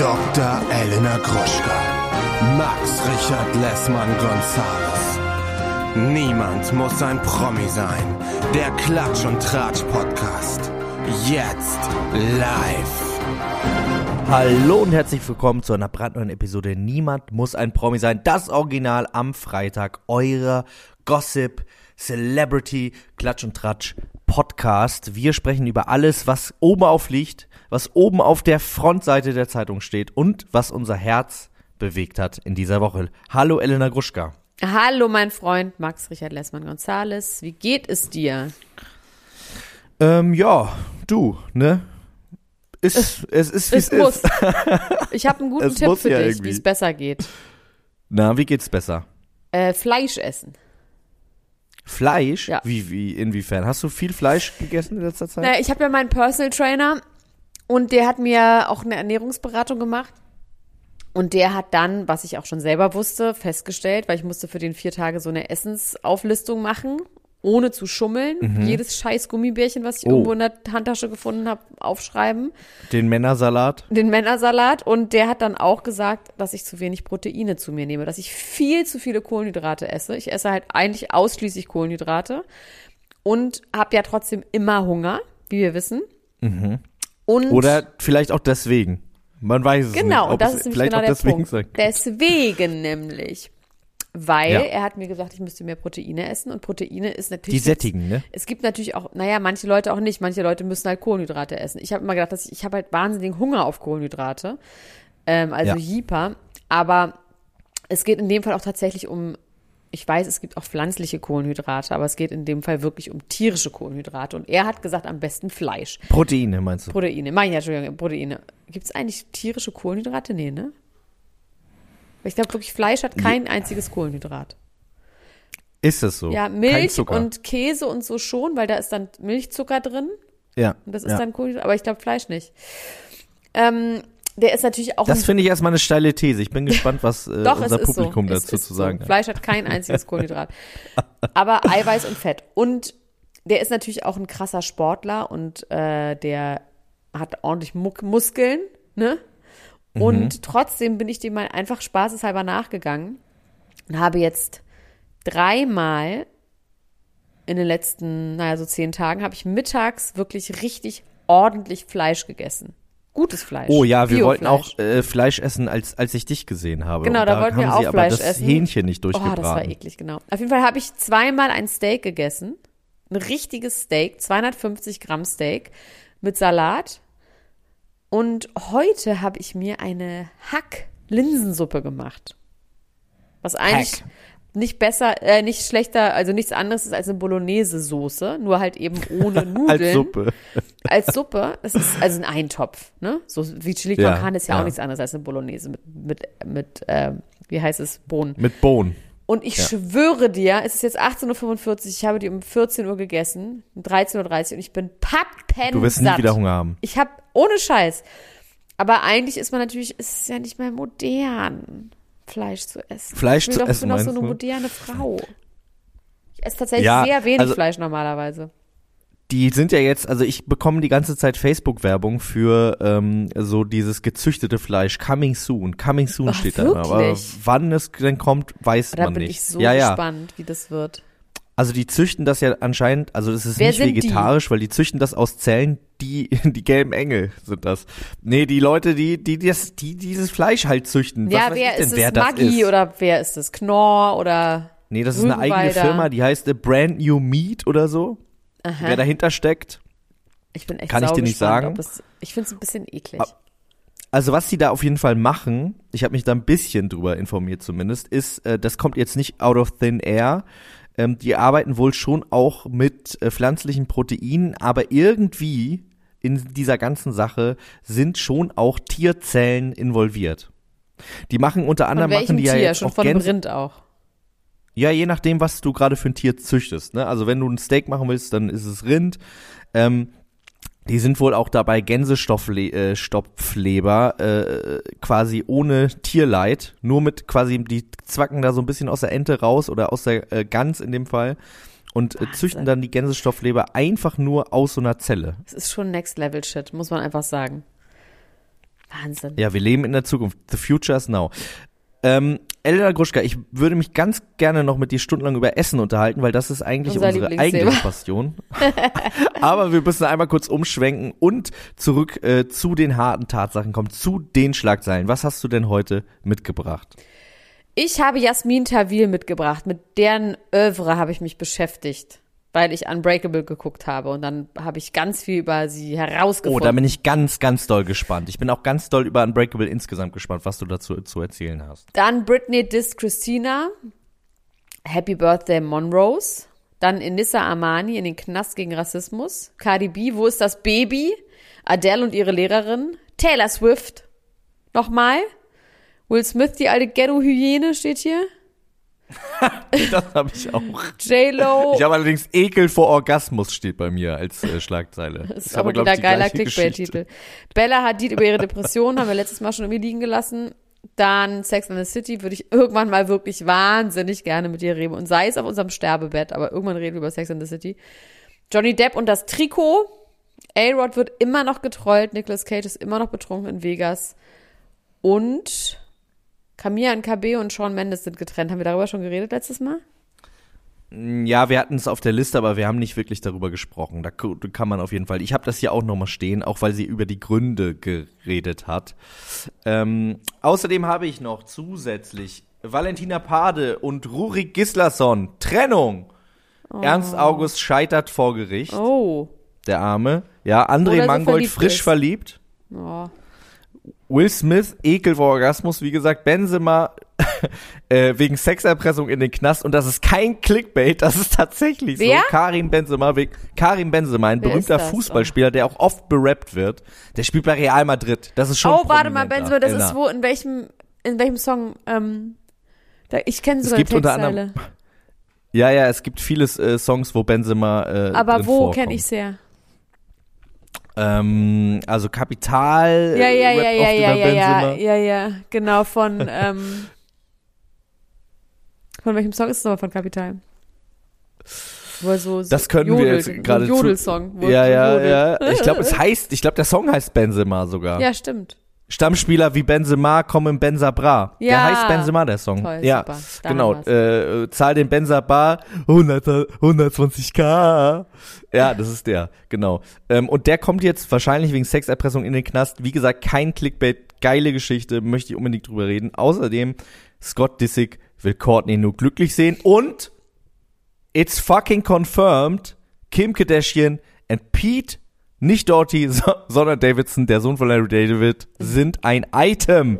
Dr. Elena Gruschka. Max Richard Lessmann Gonzales. Niemand muss ein Promi sein. Der Klatsch und Tratsch Podcast. Jetzt live. Hallo und herzlich willkommen zu einer brandneuen Episode Niemand muss ein Promi sein. Das Original am Freitag. Eurer Gossip, Celebrity, Klatsch und Tratsch Podcast. Wir sprechen über alles, was oben aufliegt, was oben auf der Frontseite der Zeitung steht und was unser Herz bewegt hat in dieser Woche. Hallo Elena Gruschka. Hallo mein Freund Max Richard Lessmann Gonzales. Wie geht es dir? Ähm, ja, du, ne? Ist, es ist, wie es, Es muss. ist. Ich habe einen guten Es Tipp für ja dich, wie es besser geht. Na, wie geht's besser? Äh, Fleisch essen. Fleisch? Ja. Wie, wie, inwiefern? Hast du viel Fleisch gegessen in letzter Zeit? Naja, ich habe ja meinen Personal Trainer und der hat mir auch eine Ernährungsberatung gemacht. Und der hat dann, was ich auch schon selber wusste, festgestellt, weil ich musste für den vier Tage so eine Essensauflistung machen, ohne zu schummeln. Jedes scheiß Gummibärchen, was ich Mhm. Oh. irgendwo in der Handtasche gefunden habe, aufschreiben. Den Männersalat? den Männersalat und der hat dann auch gesagt, dass ich zu wenig Proteine zu mir nehme, dass ich viel zu viele Kohlenhydrate esse. Ich esse halt eigentlich ausschließlich Kohlenhydrate und habe ja trotzdem immer Hunger, wie wir wissen. Und Mhm. Oder vielleicht auch deswegen. Man weiß es nicht. genau, ob und das ist vielleicht genau auch der deswegen Punkt. Deswegen nämlich. Weil Ja. er hat mir gesagt, ich müsste mehr Proteine essen und Proteine ist natürlich. Die sättigen, ne? Es gibt natürlich auch, naja, manche Leute auch nicht. Manche Leute müssen halt Kohlenhydrate essen. Ich habe immer gedacht, dass ich, ich habe halt wahnsinnigen Hunger auf Kohlenhydrate. Ähm, also Ja. Jeeper. Aber es geht in dem Fall auch tatsächlich um, ich weiß, es gibt auch pflanzliche Kohlenhydrate, aber es geht in dem Fall wirklich um tierische Kohlenhydrate. Und er hat gesagt, am besten Fleisch. Proteine, meinst du? Proteine. Meine ich ja, Entschuldigung, Proteine. Gibt es eigentlich tierische Kohlenhydrate? Nee, ne? Ich glaube wirklich, Fleisch hat kein einziges Kohlenhydrat. Ist es so? Ja, Milch und Käse und so schon, weil da ist dann Milchzucker drin. ja. Und das ist ja. dann Kohlenhydrat, aber ich glaube Fleisch nicht. Ähm, der ist natürlich auch Das finde ich erstmal eine steile These. Ich bin gespannt, was äh, doch, unser Publikum so. Dazu zu sagen so. hat. Fleisch hat kein einziges Kohlenhydrat. aber Eiweiß und Fett. Und der ist natürlich auch ein krasser Sportler und äh, der hat ordentlich Muck Muskeln, ne? Mhm. Und trotzdem bin ich dem mal einfach spaßeshalber nachgegangen und habe jetzt dreimal in den letzten, naja, so zehn Tagen, habe ich mittags wirklich richtig ordentlich Fleisch gegessen. Gutes Fleisch. Oh ja, wir wollten auch äh, Fleisch essen, als, als ich dich gesehen habe. Genau, Und da wollten wir auch sie aber Fleisch das essen. Hähnchen nicht Oh, durchgebraten. das war eklig, genau. Auf jeden Fall habe ich zweimal ein Steak gegessen. Ein richtiges Steak, 250 Gramm Steak mit Salat. Und heute habe ich mir eine Hack-Linsensuppe gemacht. Was eigentlich Hack. nicht besser, äh, nicht schlechter, also nichts anderes ist als eine Bolognese-Soße, nur halt eben ohne Nudeln. Als Suppe. Als Suppe. Das ist also ein Eintopf, ne? So wie Chili con Ja, Carne ist ja, ja. auch nichts anderes als eine Bolognese mit, mit, mit ähm, wie heißt es, Bohnen. Mit Bohnen. Und ich schwöre dir, es ist jetzt 18.45 Uhr, ich habe die um 14 Uhr gegessen, um 13.30 Uhr und ich bin pappenssatt. Du wirst nie wieder Hunger haben. Ich habe, ohne Scheiß. Aber eigentlich ist man natürlich, ist es ja nicht mehr modern, Fleisch zu essen. Fleisch zu doch, essen, Ich bin doch so eine moderne Frau. Ich esse tatsächlich Ja, sehr wenig also- Fleisch normalerweise. Die sind ja jetzt, also ich bekomme die ganze Zeit Facebook-Werbung für ähm, so dieses gezüchtete Fleisch. Coming soon. Coming soon Ach, steht da immer. Aber wann es denn kommt, weiß Da man bin nicht. ich so ja, ja. gespannt, wie das wird. Also die züchten das ja anscheinend, also das ist Wer nicht sind die? vegetarisch, weil die züchten das aus Zellen, die die gelben Engel sind das. Nee, die Leute, die die das die dieses Fleisch halt züchten. Ja, Was wer ich denn, ist wer das Maggi ist? oder wer ist es? Knorr oder Nee, das ist eine eigene? Firma, die heißt Brand New Meat oder so. Wer dahinter steckt. ich bin echt Kann ich dir nicht sagen. Es, ich finde es ein bisschen eklig. Also was sie da auf jeden Fall machen, ich habe mich da ein bisschen drüber informiert zumindest, ist, äh, das kommt jetzt nicht out of thin air. Ähm, die arbeiten wohl schon auch mit äh, pflanzlichen Proteinen, aber irgendwie in dieser ganzen Sache sind schon auch Tierzellen involviert. Die machen unter Von anderem welchem machen die ja Tier? jetzt Schon auch von Rind auch. Ja, je nachdem, was du gerade für ein Tier züchtest. Ne? Also wenn du ein Steak machen willst, dann ist es Rind. Ähm, die sind wohl auch dabei, Gänsestoffleber äh, äh, quasi ohne Tierleid, nur mit quasi, die zwacken da so ein bisschen aus der Ente raus oder aus der äh, Gans in dem Fall und äh, züchten dann die Gänsestoffleber einfach nur aus so einer Zelle. Es ist schon Next Level Shit, muss man einfach sagen. Wahnsinn. Ja, wir leben in der Zukunft. The future is now. Ähm, Elena Gruschka, ich würde mich ganz gerne noch mit dir stundenlang über Essen unterhalten, weil das ist eigentlich Unser unsere eigentliche Passion. Aber wir müssen einmal kurz umschwenken und zurück äh, zu den harten Tatsachen kommen, zu den Schlagzeilen. Was hast du denn heute mitgebracht? Ich habe Jasmin Tawil mitgebracht. Mit deren Övre habe ich mich beschäftigt, weil ich Unbreakable geguckt habe. Und dann habe ich ganz viel über sie Oh, herausgefunden. da bin ich ganz, ganz doll gespannt. Ich bin auch ganz doll über Unbreakable insgesamt gespannt, was du dazu zu erzählen hast. Dann Britney dissed Christina. Happy Birthday Monrose. Dann Inissa Armani in den Knast gegen Rassismus. Cardi B, wo ist das Baby? Adele und ihre Lehrerin. Taylor Swift. Nochmal. Will Smith, die alte Ghetto-Hyäne, steht hier. Das habe ich auch. J-Lo. Ich habe allerdings Ekel vor Orgasmus steht bei mir als äh, Schlagzeile. Das ist aber wieder geiler Clickbait-Titel. Bella Hadid über ihre Depression, haben wir letztes Mal schon irgendwie liegen gelassen. Dann Sex and the City würde ich irgendwann mal wirklich wahnsinnig gerne mit ihr reden. Und sei es auf unserem Sterbebett, aber irgendwann reden wir über Sex and the City. Johnny Depp und das Trikot. A-Rod wird immer noch getrollt. Nicolas Cage ist immer noch betrunken in Vegas. Und Camilla und KB und Sean Mendes sind getrennt. Haben wir darüber schon geredet letztes Mal? Ja, wir hatten es auf der Liste, aber wir haben nicht wirklich darüber gesprochen. Da kann man auf jeden Fall. Ich habe das hier auch nochmal stehen, auch weil sie über die Gründe geredet hat. Ähm, außerdem habe ich noch zusätzlich Valentina Pade und Rurik Gislason. Trennung. Ernst August scheitert vor Gericht. Oh. Der Arme. Ja, André so Mangold verliebt frisch ist. verliebt. oh. Will Smith, Ekel vor Orgasmus, wie gesagt, Benzema äh, wegen Sexerpressung in den Knast und das ist kein Clickbait, das ist tatsächlich Wer? so. Karim Benzema, wegen, Karim Benzema, ein Wer berühmter? Fußballspieler, der auch oft berappt wird. Der spielt bei Real Madrid. Das ist schon Oh, warte mal. Benzo, das ist wo, in welchem, in welchem Song, ähm, da, ich kenne Es sogar gibt die unter Textzeile. anderem Ja, ja, es gibt viele äh, Songs, wo Benzema äh, Aber wo kenne ich's her? Ähm, also Kapital Ja, ja, ja, ja, ja, ja, ja, ja, ja, genau, von, ähm, von welchem Song ist es nochmal von Kapital? Wo so, so Das können wir jodelt, jetzt gerade Jodelsong. Ja, ja, jodelt. ja. Ich glaube, es heißt, ich glaube, der Song heißt Benzema sogar. Ja, stimmt. Stammspieler wie Benzema kommen Benza Bra. Der Ja. heißt Benzema, der Song. Toll, ja, genau. wir's. Äh, zahl den Benza 100, 120k. Ja, das ist der, genau. Ähm, und der kommt jetzt wahrscheinlich wegen Sexerpressung in den Knast. Wie gesagt, kein Clickbait, geile Geschichte, möchte ich unbedingt drüber reden. Außerdem, Scott Disick will Courtney nur glücklich sehen und it's fucking confirmed, Kim Kardashian and Pete, nicht Doherty, so, sondern Davidson, der Sohn von Larry David, sind ein Item.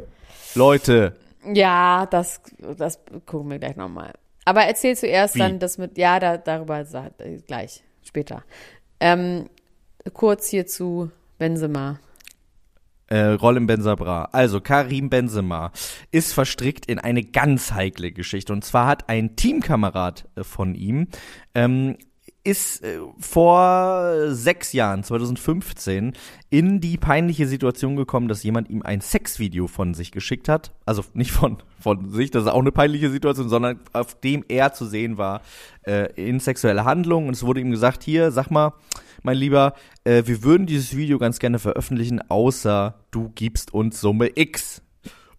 Leute, Ja, das, das gucken wir gleich nochmal. Aber erzähl zuerst Wie? dann das mit, ja, da, darüber gleich, später. Ähm, kurz hier zu Benzema. äh, Rollen Benzabra. Also Karim Benzema ist verstrickt in eine ganz heikle Geschichte. Und zwar hat ein Teamkamerad äh, von ihm ähm, ist äh, vor sechs Jahren, 2015, in die peinliche Situation gekommen, dass jemand ihm ein Sexvideo von sich geschickt hat. Also nicht von, von sich, das ist auch eine peinliche Situation, sondern auf dem er zu sehen war äh, in sexueller Handlung. Und es wurde ihm gesagt, hier, sag mal, mein Lieber, äh, wir würden dieses Video ganz gerne veröffentlichen, außer du gibst uns Summe X.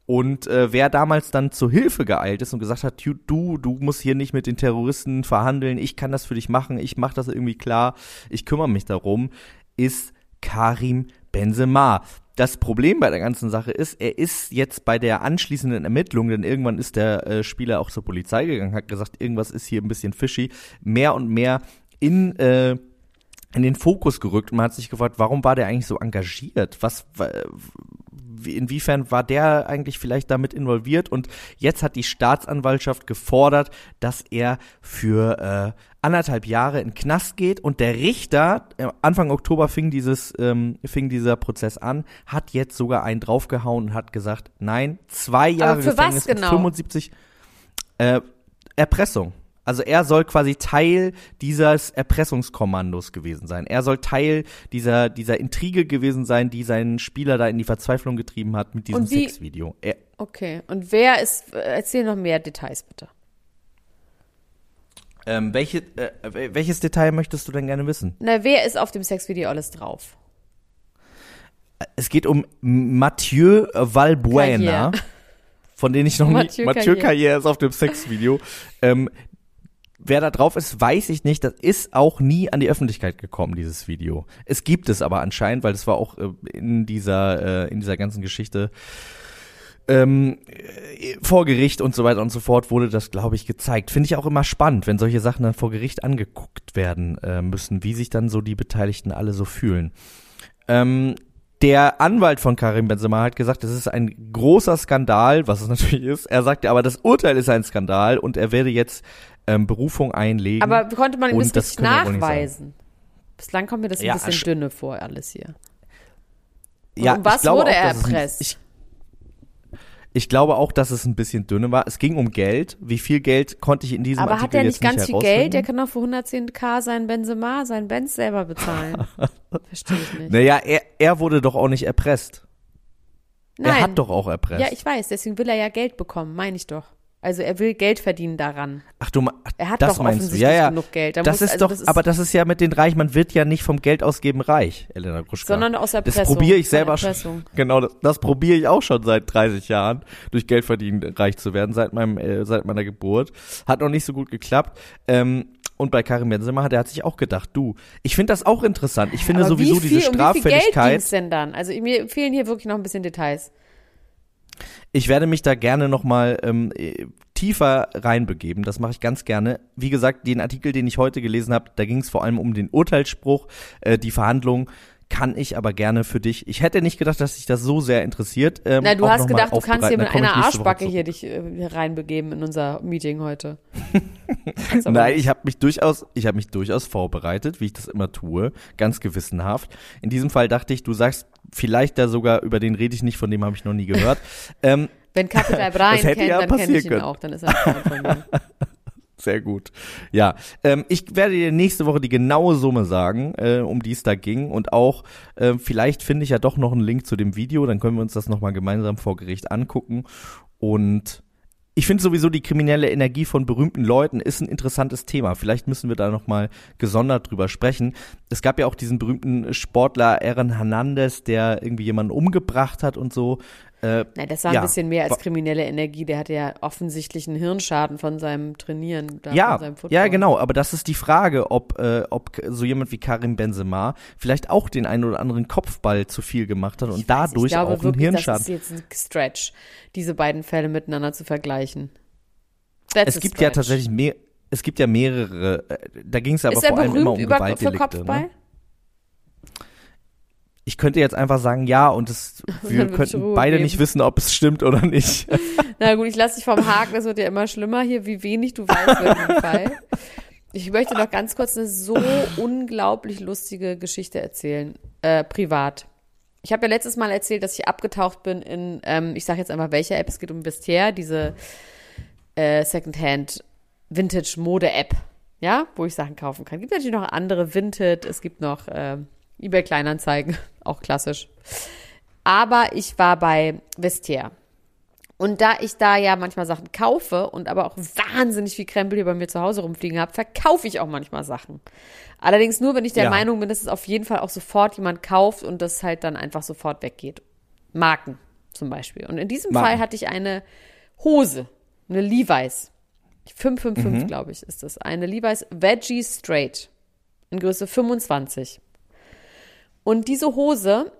Und äh, wer damals dann zur Hilfe geeilt ist und gesagt hat, du, du, musst hier nicht mit den Terroristen verhandeln, ich kann das für dich machen, ich mache das irgendwie klar, ich kümmere mich darum, ist Karim Benzema. Das Problem bei der ganzen Sache ist, er ist jetzt bei der anschließenden Ermittlung, denn irgendwann ist der äh, Spieler auch zur Polizei gegangen, hat gesagt, irgendwas ist hier ein bisschen fishy, mehr und mehr in äh, in den Fokus gerückt und man hat sich gefragt, warum war der eigentlich so engagiert? Was, inwiefern war der eigentlich vielleicht damit involviert? Und jetzt hat die Staatsanwaltschaft gefordert, dass er für äh, anderthalb Jahre in Knast geht und der Richter, äh, Anfang Oktober fing dieses, ähm, fing dieser Prozess an, hat jetzt sogar einen draufgehauen und hat gesagt, nein, zwei Jahre für was Gefängnis und genau? 75 äh, Erpressung. Also er soll quasi Teil dieses Erpressungskommandos gewesen sein. Er soll Teil dieser, dieser Intrige gewesen sein, die seinen Spieler da in die Verzweiflung getrieben hat mit diesem wie- Sexvideo. Er, Okay. Und wer ist, erzähl noch mehr Details bitte. ähm, welche, äh, welches Detail möchtest du denn gerne wissen? Na, wer ist auf dem Sexvideo alles drauf? Es geht um Mathieu Valbuena, Carrière. von dem ich noch Mathieu nie. Mathieu. Carrière ist auf dem Sexvideo. ähm, wer da drauf ist, weiß ich nicht. Das ist auch nie an die Öffentlichkeit gekommen, dieses Video. Es gibt es aber anscheinend, weil das war auch äh, in dieser, äh, in dieser ganzen Geschichte ähm, äh, vor Gericht und so weiter und so fort wurde das, glaube ich, gezeigt. Finde ich auch immer spannend, wenn solche Sachen dann vor Gericht angeguckt werden äh, müssen, wie sich dann so die Beteiligten alle so fühlen. Ähm, der Anwalt von Karim Benzema hat gesagt, das ist ein großer Skandal, was es natürlich ist. Er sagte aber, das Urteil ist ein Skandal und er werde jetzt ähm, Berufung einlegen. Aber konnte man ihm das, nicht nachweisen? Bislang kommt mir das ein Ja, bisschen sch- dünne vor, alles hier. Und ja, um was glaube wurde auch, er es erpresst? Ich, ich glaube auch, dass es ein bisschen dünne war. Es ging um Geld. Wie viel Geld konnte ich in diesem Aber hat Artikel er jetzt nicht ganz viel? Geld? Der kann doch für 110k sein Benzema, sein Benz selber bezahlen. Verstehe ich nicht. Naja, er, er wurde doch auch nicht erpresst. Nein. Er hat doch auch erpresst. Ja, ich weiß, deswegen will er ja Geld bekommen, meine ich doch. Also er will Geld verdienen daran. Ach du, ach, Er hat das doch meinst du? Ja, ja. genug Geld. Da das muss- ist also doch, das ist- aber das ist ja mit den Reich, man wird ja nicht vom Geld ausgeben reich, Elena Gruschka. Sondern aus Das Erpressung. probiere ich selber schon. Genau, das, das probiere ich auch schon seit 30 Jahren, durch Geld verdienen reich zu werden, seit meinem, äh, seit meiner Geburt. Hat noch nicht so gut geklappt. Ähm, und bei Karim Benzema hat er hat sich auch gedacht, du, ich finde das auch interessant. Ich finde Aber sowieso wie viel, diese um wie viel Geld Straffälligkeit. denn dann? Also mir fehlen hier wirklich noch ein bisschen Details. Ich werde mich da gerne nochmal ähm, äh, tiefer reinbegeben. Das mache ich ganz gerne. Wie gesagt, den Artikel, den ich heute gelesen habe, da ging es vor allem um den Urteilsspruch, äh, die Verhandlung. Kann ich aber gerne für dich. Ich hätte nicht gedacht, dass dich das so sehr interessiert. Ähm, Na, du hast gedacht, du kannst hier mit einer Arschbacke hier dich äh, reinbegeben in unser Meeting heute. Nein, ich habe mich durchaus, ich habe mich durchaus vorbereitet, wie ich das immer tue, ganz gewissenhaft. In diesem Fall dachte ich, du sagst vielleicht da sogar über den rede ich nicht, von dem habe ich noch nie gehört. ähm, Wenn Capital Brian kennt, ja dann kenne ich passieren ihn können. auch. Dann ist er von mir. Sehr gut. Ja, ähm, ich werde dir nächste Woche die genaue Summe sagen, äh, um die es da ging. Und auch, äh, vielleicht finde ich ja doch noch einen Link zu dem Video, dann können wir uns das nochmal gemeinsam vor Gericht angucken. Und ich finde sowieso, die kriminelle Energie von berühmten Leuten ist ein interessantes Thema. Vielleicht müssen wir da nochmal gesondert drüber sprechen. Es gab ja auch diesen berühmten Sportler Aaron Hernandez, der irgendwie jemanden umgebracht hat und so. Äh, Nein, das war ein Ja, bisschen mehr als kriminelle Energie. Der hatte ja offensichtlich einen Hirnschaden von seinem Trainieren. Da Ja, von seinem ja, genau. Aber das ist die Frage, ob, äh, ob so jemand wie Karim Benzema vielleicht auch den einen oder anderen Kopfball zu viel gemacht hat und Ich weiß, dadurch ich glaube auch einen wirklich, Hirnschaden. Das ist jetzt ein Stretch, diese beiden Fälle miteinander zu vergleichen. That's Es gibt ja tatsächlich mehr. Es gibt ja mehrere. Äh, da ging es aber Ist vor allem immer um über, für Gewaltdelikte. Kopfball? Ne? Ich könnte jetzt einfach sagen ja und es, wir könnten beide geben. nicht wissen, ob es stimmt oder nicht. Na gut, ich lasse dich vom Haken, das wird ja immer schlimmer hier, wie wenig du weißt über den Fall. Ich möchte noch ganz kurz eine so unglaublich lustige Geschichte erzählen, äh, privat. Ich habe ja letztes Mal erzählt, dass ich abgetaucht bin in, ähm, ich sage jetzt einfach welche App, es geht um Vestiaire, diese äh, Secondhand Vintage Mode App, ja, wo ich Sachen kaufen kann. Gibt natürlich noch andere Vinted, es gibt noch ähm, eBay Kleinanzeigen, auch klassisch. Aber ich war bei Vestiaire. Und da ich da ja manchmal Sachen kaufe und aber auch wahnsinnig viel Krempel hier bei mir zu Hause rumfliegen habe, verkaufe ich auch manchmal Sachen. Allerdings nur, wenn ich der Ja. Meinung bin, dass es auf jeden Fall auch sofort jemand kauft und das halt dann einfach sofort weggeht. Marken zum Beispiel. Und in diesem Marken. Fall hatte ich eine Hose, eine Levi's. 555, Mhm. glaube ich, ist das. Eine Levi's Veggie Straight in Größe 25. Und diese Hose,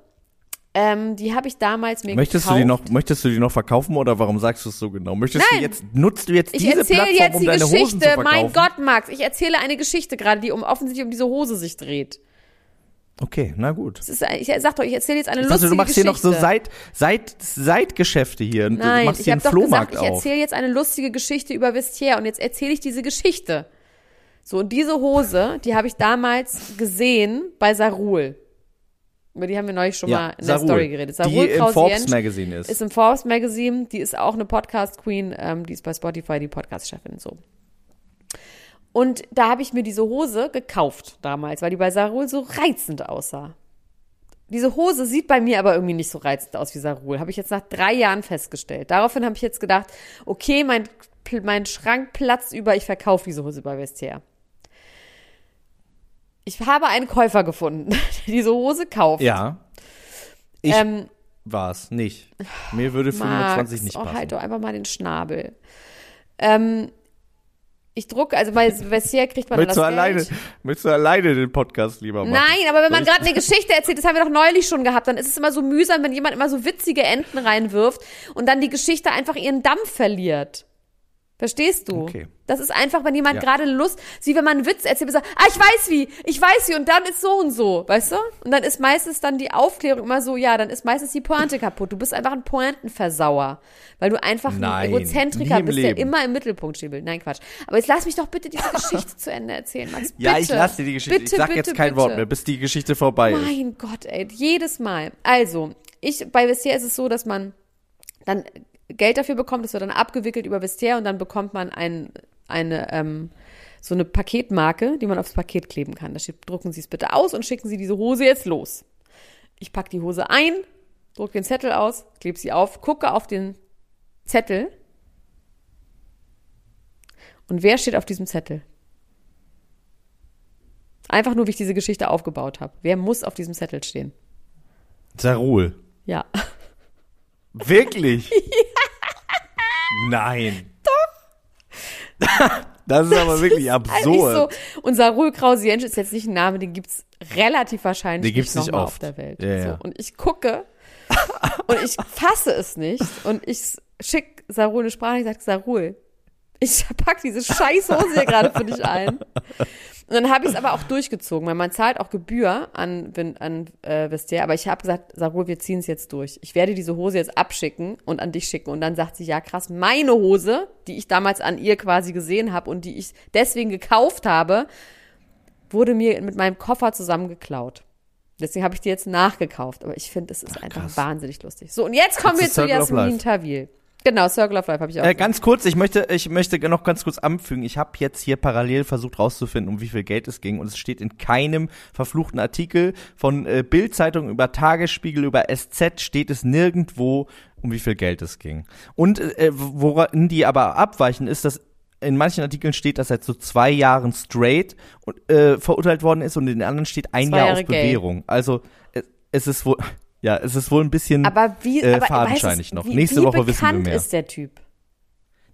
ähm, die habe ich damals mir Möchtest du gekauft. die noch, möchtest du die noch verkaufen oder warum sagst du es so genau? Möchtest Nein. du jetzt, nutzt du jetzt Ich diese erzähle Plattform, jetzt um die deine Hosen zu Geschichte. verkaufen? Mein Gott, Max, ich erzähle eine Geschichte gerade, die um offensichtlich um diese Hose sich dreht. Okay, na gut. Das ist, ich sag doch, ich erzähle jetzt eine Ich lustige dachte, du machst hier Geschichte. noch so Seit, Seit, Seitgeschäfte hier. Nein, du machst ich hier habe einen doch Flohmarkt gesagt, ich auf. erzähle jetzt eine lustige Geschichte über Vestiaire und jetzt erzähle ich diese Geschichte. So, und diese Hose, die habe ich damals gesehen bei Sarul. Über die haben wir neulich schon Ja, mal in Sarul, der Story geredet. die Sarul im Krause Forbes Magazine ist. Ist im Forbes Magazine, die ist auch eine Podcast-Queen, ähm, die ist bei Spotify die Podcast-Chefin, so. Und da habe ich mir diese Hose gekauft damals, weil die bei Sarul so reizend aussah. Diese Hose sieht bei mir aber irgendwie nicht so reizend aus wie Sarul. Habe ich jetzt nach drei Jahren festgestellt. Daraufhin habe ich jetzt gedacht, okay, mein, mein Schrank platzt über, ich verkaufe diese Hose bei Vestiaire. Ich habe einen Käufer gefunden, der diese Hose kauft. Ja. Ich Ähm, war's nicht. Mir würde 25 Max, nicht oh, passen. halt doch einfach mal den Schnabel. Ähm, ich drucke, also bei Vestiaire kriegt man das du, Geld. alleine, möchtest du alleine den Podcast lieber machen? Nein, aber wenn man gerade eine Geschichte erzählt, das haben wir doch neulich schon gehabt, dann ist es immer so mühsam, wenn jemand immer so witzige Enden reinwirft und dann die Geschichte einfach ihren Dampf verliert. Verstehst du? Okay. Das ist einfach, wenn jemand Ja. gerade Lust, wie wenn man einen Witz erzählt und sagt, ah, ich weiß wie, ich weiß wie und dann ist so und so, weißt du? Und dann ist meistens dann die Aufklärung immer so, ja, dann ist meistens die Pointe kaputt. Du bist einfach ein Pointenversauer, weil du einfach Nein, ein Egozentriker bist, der Leben. immer im Mittelpunkt will. Nein, Quatsch. Aber jetzt lass mich doch bitte diese Geschichte zu Ende erzählen, Max. Bitte. Ja, ich lasse dir die Geschichte. Bitte, ich sag bitte, jetzt kein bitte. Wort mehr, bis die Geschichte vorbei ist. Mein Gott, ey, jedes Mal. Also, ich, bei Vestiaire ist es so, dass man dann Geld dafür bekommt, das wird dann abgewickelt über Vestiaire und dann bekommt man ein, eine, ähm, so eine Paketmarke, die man aufs Paket kleben kann. Da steht, drucken Sie es bitte aus und schicken Sie diese Hose jetzt los. Ich packe die Hose ein, druck den Zettel aus, klebe sie auf, gucke auf den Zettel. Und wer steht auf diesem Zettel? Einfach nur, wie ich diese Geschichte aufgebaut habe. Wer muss auf diesem Zettel stehen? Sarul. Ja. Wirklich? Nein. Doch. Das ist aber wirklich Eigentlich absurd. so. Und Sarul Krause-Jensch ist jetzt nicht ein Name, den gibt's relativ wahrscheinlich Den gibt's nicht nicht oft. auf der Welt. Ja, ja. So. Und ich gucke und ich fasse es nicht und ich schick Sarul eine Sprache, ich sage, Sarul, ich pack diese scheiß Hose hier gerade für dich ein. Und dann habe ich es aber auch durchgezogen, weil man zahlt auch Gebühr an, an äh, Vestiaire, aber ich habe gesagt, Sarul, wir ziehen es jetzt durch. Ich werde diese Hose jetzt abschicken und an dich schicken. Und dann sagt sie, ja krass, meine Hose, die ich damals an ihr quasi gesehen habe und die ich deswegen gekauft habe, wurde mir mit meinem Koffer zusammen geklaut. Deswegen habe ich die jetzt nachgekauft. Aber ich finde, es ist einfach krass. wahnsinnig lustig. So, und jetzt kommen Das wir zu Jasmin. Tawil. Genau, Circle of Life habe ich auch. Äh, ganz kurz, ich möchte, ich möchte noch ganz kurz anfügen. Ich habe jetzt hier parallel versucht rauszufinden, um wie viel Geld es ging. Und es steht in keinem verfluchten Artikel von äh, Bild-Zeitung über Tagesspiegel, über SZ, steht es nirgendwo, um wie viel Geld es ging. Und äh, woran die aber abweichen, ist, dass in manchen Artikeln steht, dass er zu zwei Jahren straight äh, verurteilt worden ist und in den anderen steht ein Jahr auf. Bewährung. Also es, es ist wohl, ja, es ist wohl ein bisschen aber wie, äh, aber fadenscheinig du, noch. Wie, Nächste wie Woche wissen wir bekannt mehr. ist der Typ?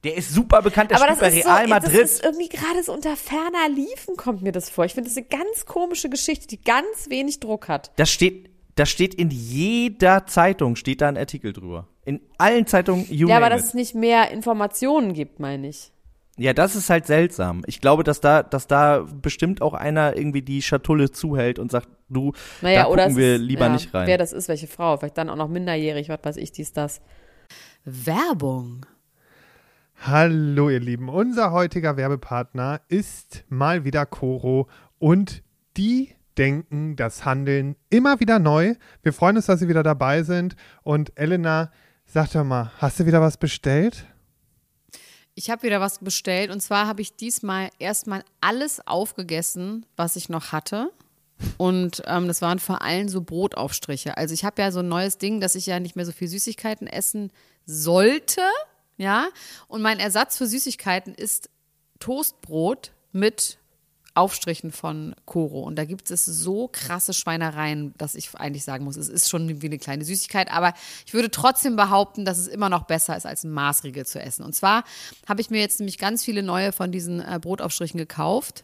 Der ist super bekannt, der aber spielt das bei ist Real so, Madrid. das ist irgendwie gerade so unter ferner Liefen kommt mir das vor. Ich finde das eine ganz komische Geschichte, die ganz wenig Druck hat. Das steht, das steht in jeder Zeitung, steht da ein Artikel drüber. In allen Zeitungen, you Ja, aber dass it. es nicht mehr Informationen gibt, meine ich. Ja, das ist halt seltsam. Ich glaube, dass da, dass da bestimmt auch einer irgendwie die Schatulle zuhält und sagt, du, Naja, da oder gucken wir ist, lieber ja, nicht rein. Wer das ist, welche Frau, vielleicht dann auch noch minderjährig, was weiß ich, dies, das. Werbung. Hallo ihr Lieben, unser heutiger Werbepartner ist mal wieder Coro und die denken das Handeln immer wieder neu. Wir freuen uns, dass Sie wieder dabei sind und Elena, sag doch mal, hast du wieder was bestellt? Ich habe wieder was bestellt und zwar habe ich diesmal erstmal alles aufgegessen, was ich noch hatte. Und ähm, das waren vor allem so Brotaufstriche. Also ich habe ja so ein neues Ding, dass ich ja nicht mehr so viel Süßigkeiten essen sollte. Ja. Und mein Ersatz für Süßigkeiten ist Toastbrot mit Aufstrichen von Koro. Und da gibt es so krasse Schweinereien, dass ich eigentlich sagen muss, es ist schon wie eine kleine Süßigkeit, aber ich würde trotzdem behaupten, dass es immer noch besser ist, als ein Maßriegel zu essen. Und zwar habe ich mir jetzt nämlich ganz viele neue von diesen äh, Brotaufstrichen gekauft.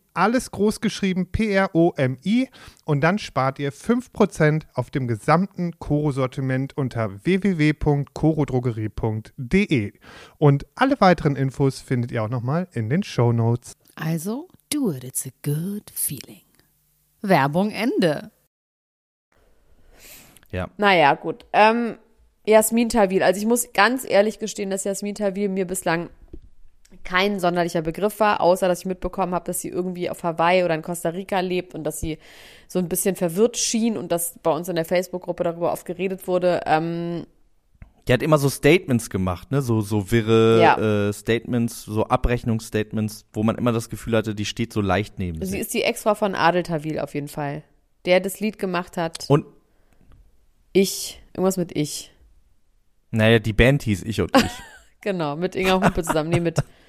alles groß geschrieben P-R-O-M-I und dann spart ihr 5% auf dem gesamten Koro-Sortiment unter www.korodrogerie.de. Und alle weiteren Infos findet ihr auch nochmal in den Show Notes. Also, do it, it's a good feeling. Werbung Ende. Ja. Naja, gut. Ähm, Jasmin Tawil. Also ich muss ganz ehrlich gestehen, dass Jasmin Tawil mir bislang kein sonderlicher Begriff war, außer dass ich mitbekommen habe, dass sie irgendwie auf Hawaii oder in Costa Rica lebt und dass sie so ein bisschen verwirrt schien und dass bei uns in der Facebook-Gruppe darüber oft geredet wurde. Ähm, Die hat immer so Statements gemacht, ne? So, so wirre Ja. äh, Statements, so Abrechnungsstatements, wo man immer das Gefühl hatte, die steht so leicht neben sie sich. ist die Ex-Frau von Adel Tawil auf jeden Fall. Der das Lied gemacht hat. Und, Ich. Irgendwas mit Ich. naja, die Band hieß Ich und Ich. Genau, mit Inga Humpe zusammen. Nee, mit,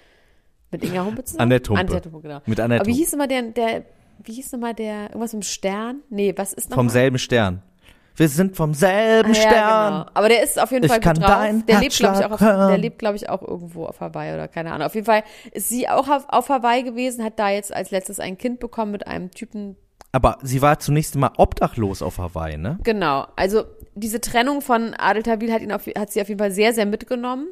mit Inga Humpe zusammen? Annette Humpe. Annette Humpe, genau. Mit Annette Aber wie hieß immer der, der, wie hieß immer der, irgendwas mit dem Stern? Nee, was ist noch Vom selben Stern. Wir sind vom selben Ah, Stern. Ja, genau. Aber der ist auf jeden Ich Fall gut drauf. Der lebt, glaube ich, auch auf, der lebt, glaube ich, auch irgendwo auf Hawaii oder keine Ahnung. Auf jeden Fall ist sie auch auf, auf Hawaii gewesen, hat da jetzt als letztes ein Kind bekommen mit einem Typen. Aber sie war zunächst mal obdachlos auf Hawaii, ne? Genau. Also diese Trennung von Adel Tawil hat ihn auf, hat sie auf jeden Fall sehr, sehr mitgenommen.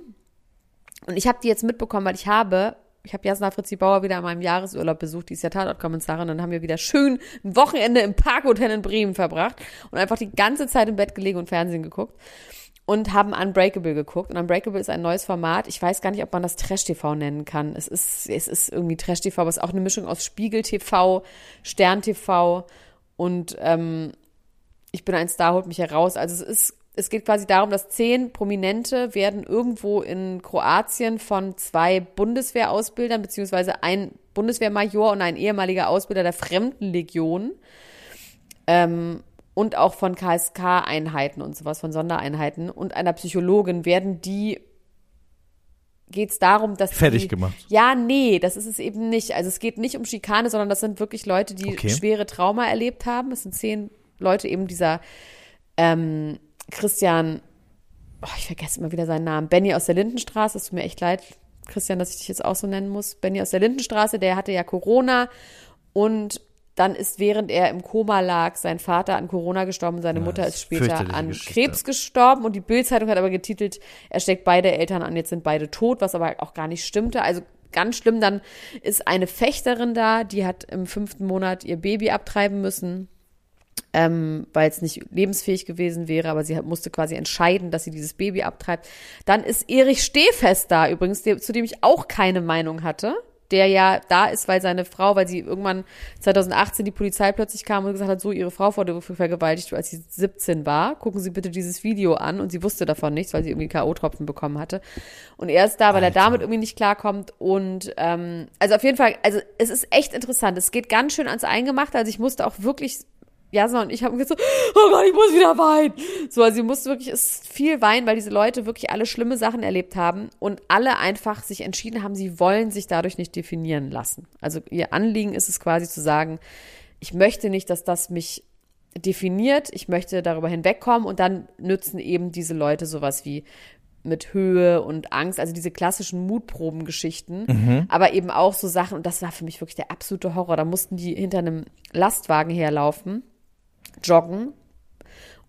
Und ich habe die jetzt mitbekommen, weil ich habe, ich habe Jasna Fritzi Bauer wieder in meinem Jahresurlaub besucht, die ist ja Tatortkommissarin, und dann haben wir wieder schön ein Wochenende im Parkhotel in Bremen verbracht und einfach die ganze Zeit im Bett gelegen und Fernsehen geguckt und haben Unbreakable geguckt. Und Unbreakable ist ein neues Format. Ich weiß gar nicht, ob man das Trash-TV nennen kann. Es ist, es ist irgendwie Trash-TV, aber es ist auch eine Mischung aus Spiegel-TV, Stern-TV und ähm, ich bin ein Star, holt mich heraus. Also es ist, es geht quasi darum, dass zehn Prominente werden irgendwo in Kroatien von zwei Bundeswehrausbildern, beziehungsweise ein Bundeswehrmajor und ein ehemaliger Ausbilder der Fremdenlegion ähm, und auch von KSK-Einheiten und sowas, von Sondereinheiten und einer Psychologin werden die geht es darum, dass Fertig die, gemacht. Ja, nee, das ist es eben nicht. Also es geht nicht um Schikane, sondern das sind wirklich Leute, die Okay. schwere Trauma erlebt haben. Es sind zehn Leute, eben dieser ähm, Christian, oh, ich vergesse immer wieder seinen Namen, Benny aus der Lindenstraße, es tut mir echt leid, Christian, dass ich dich jetzt auch so nennen muss. Benny aus der Lindenstraße, der hatte ja Corona und dann ist, während er im Koma lag, sein Vater an Corona gestorben, seine Ja, Mutter ist später an Geschichte. Krebs gestorben und die Bildzeitung hat aber getitelt, er steckt beide Eltern an, jetzt sind beide tot, was aber auch gar nicht stimmte. Also ganz schlimm, dann ist eine Fechterin da, die hat im fünften Monat ihr Baby abtreiben müssen ähm, weil es nicht lebensfähig gewesen wäre, aber sie musste quasi entscheiden, dass sie dieses Baby abtreibt. Dann ist Erich Stehfest da übrigens, der, zu dem ich auch keine Meinung hatte, der ja da ist, weil seine Frau, weil sie irgendwann 2018 die Polizei plötzlich kam und gesagt hat, so ihre Frau wurde vergewaltigt, als sie 17 war. Gucken Sie bitte dieses Video an und sie wusste davon nichts, weil sie irgendwie K.O.-Tropfen bekommen hatte. Und er ist da, weil er damit irgendwie nicht klarkommt und ähm, also auf jeden Fall, also es ist echt interessant. Es geht ganz schön ans Eingemachte. Also ich musste auch wirklich Jasna und ich haben gesagt, oh Gott, ich muss wieder weinen. So, also sie musste wirklich, es ist viel weinen, weil diese Leute wirklich alle schlimme Sachen erlebt haben und alle einfach sich entschieden haben, sie wollen sich dadurch nicht definieren lassen. Also ihr Anliegen ist es quasi zu sagen, ich möchte nicht, dass das mich definiert, ich möchte darüber hinwegkommen und dann nützen eben diese Leute sowas wie mit Höhe und Angst, also diese klassischen Mutprobengeschichten, aber eben auch so Sachen, und das war für mich wirklich der absolute Horror. Da mussten die hinter einem Lastwagen herlaufen, joggen,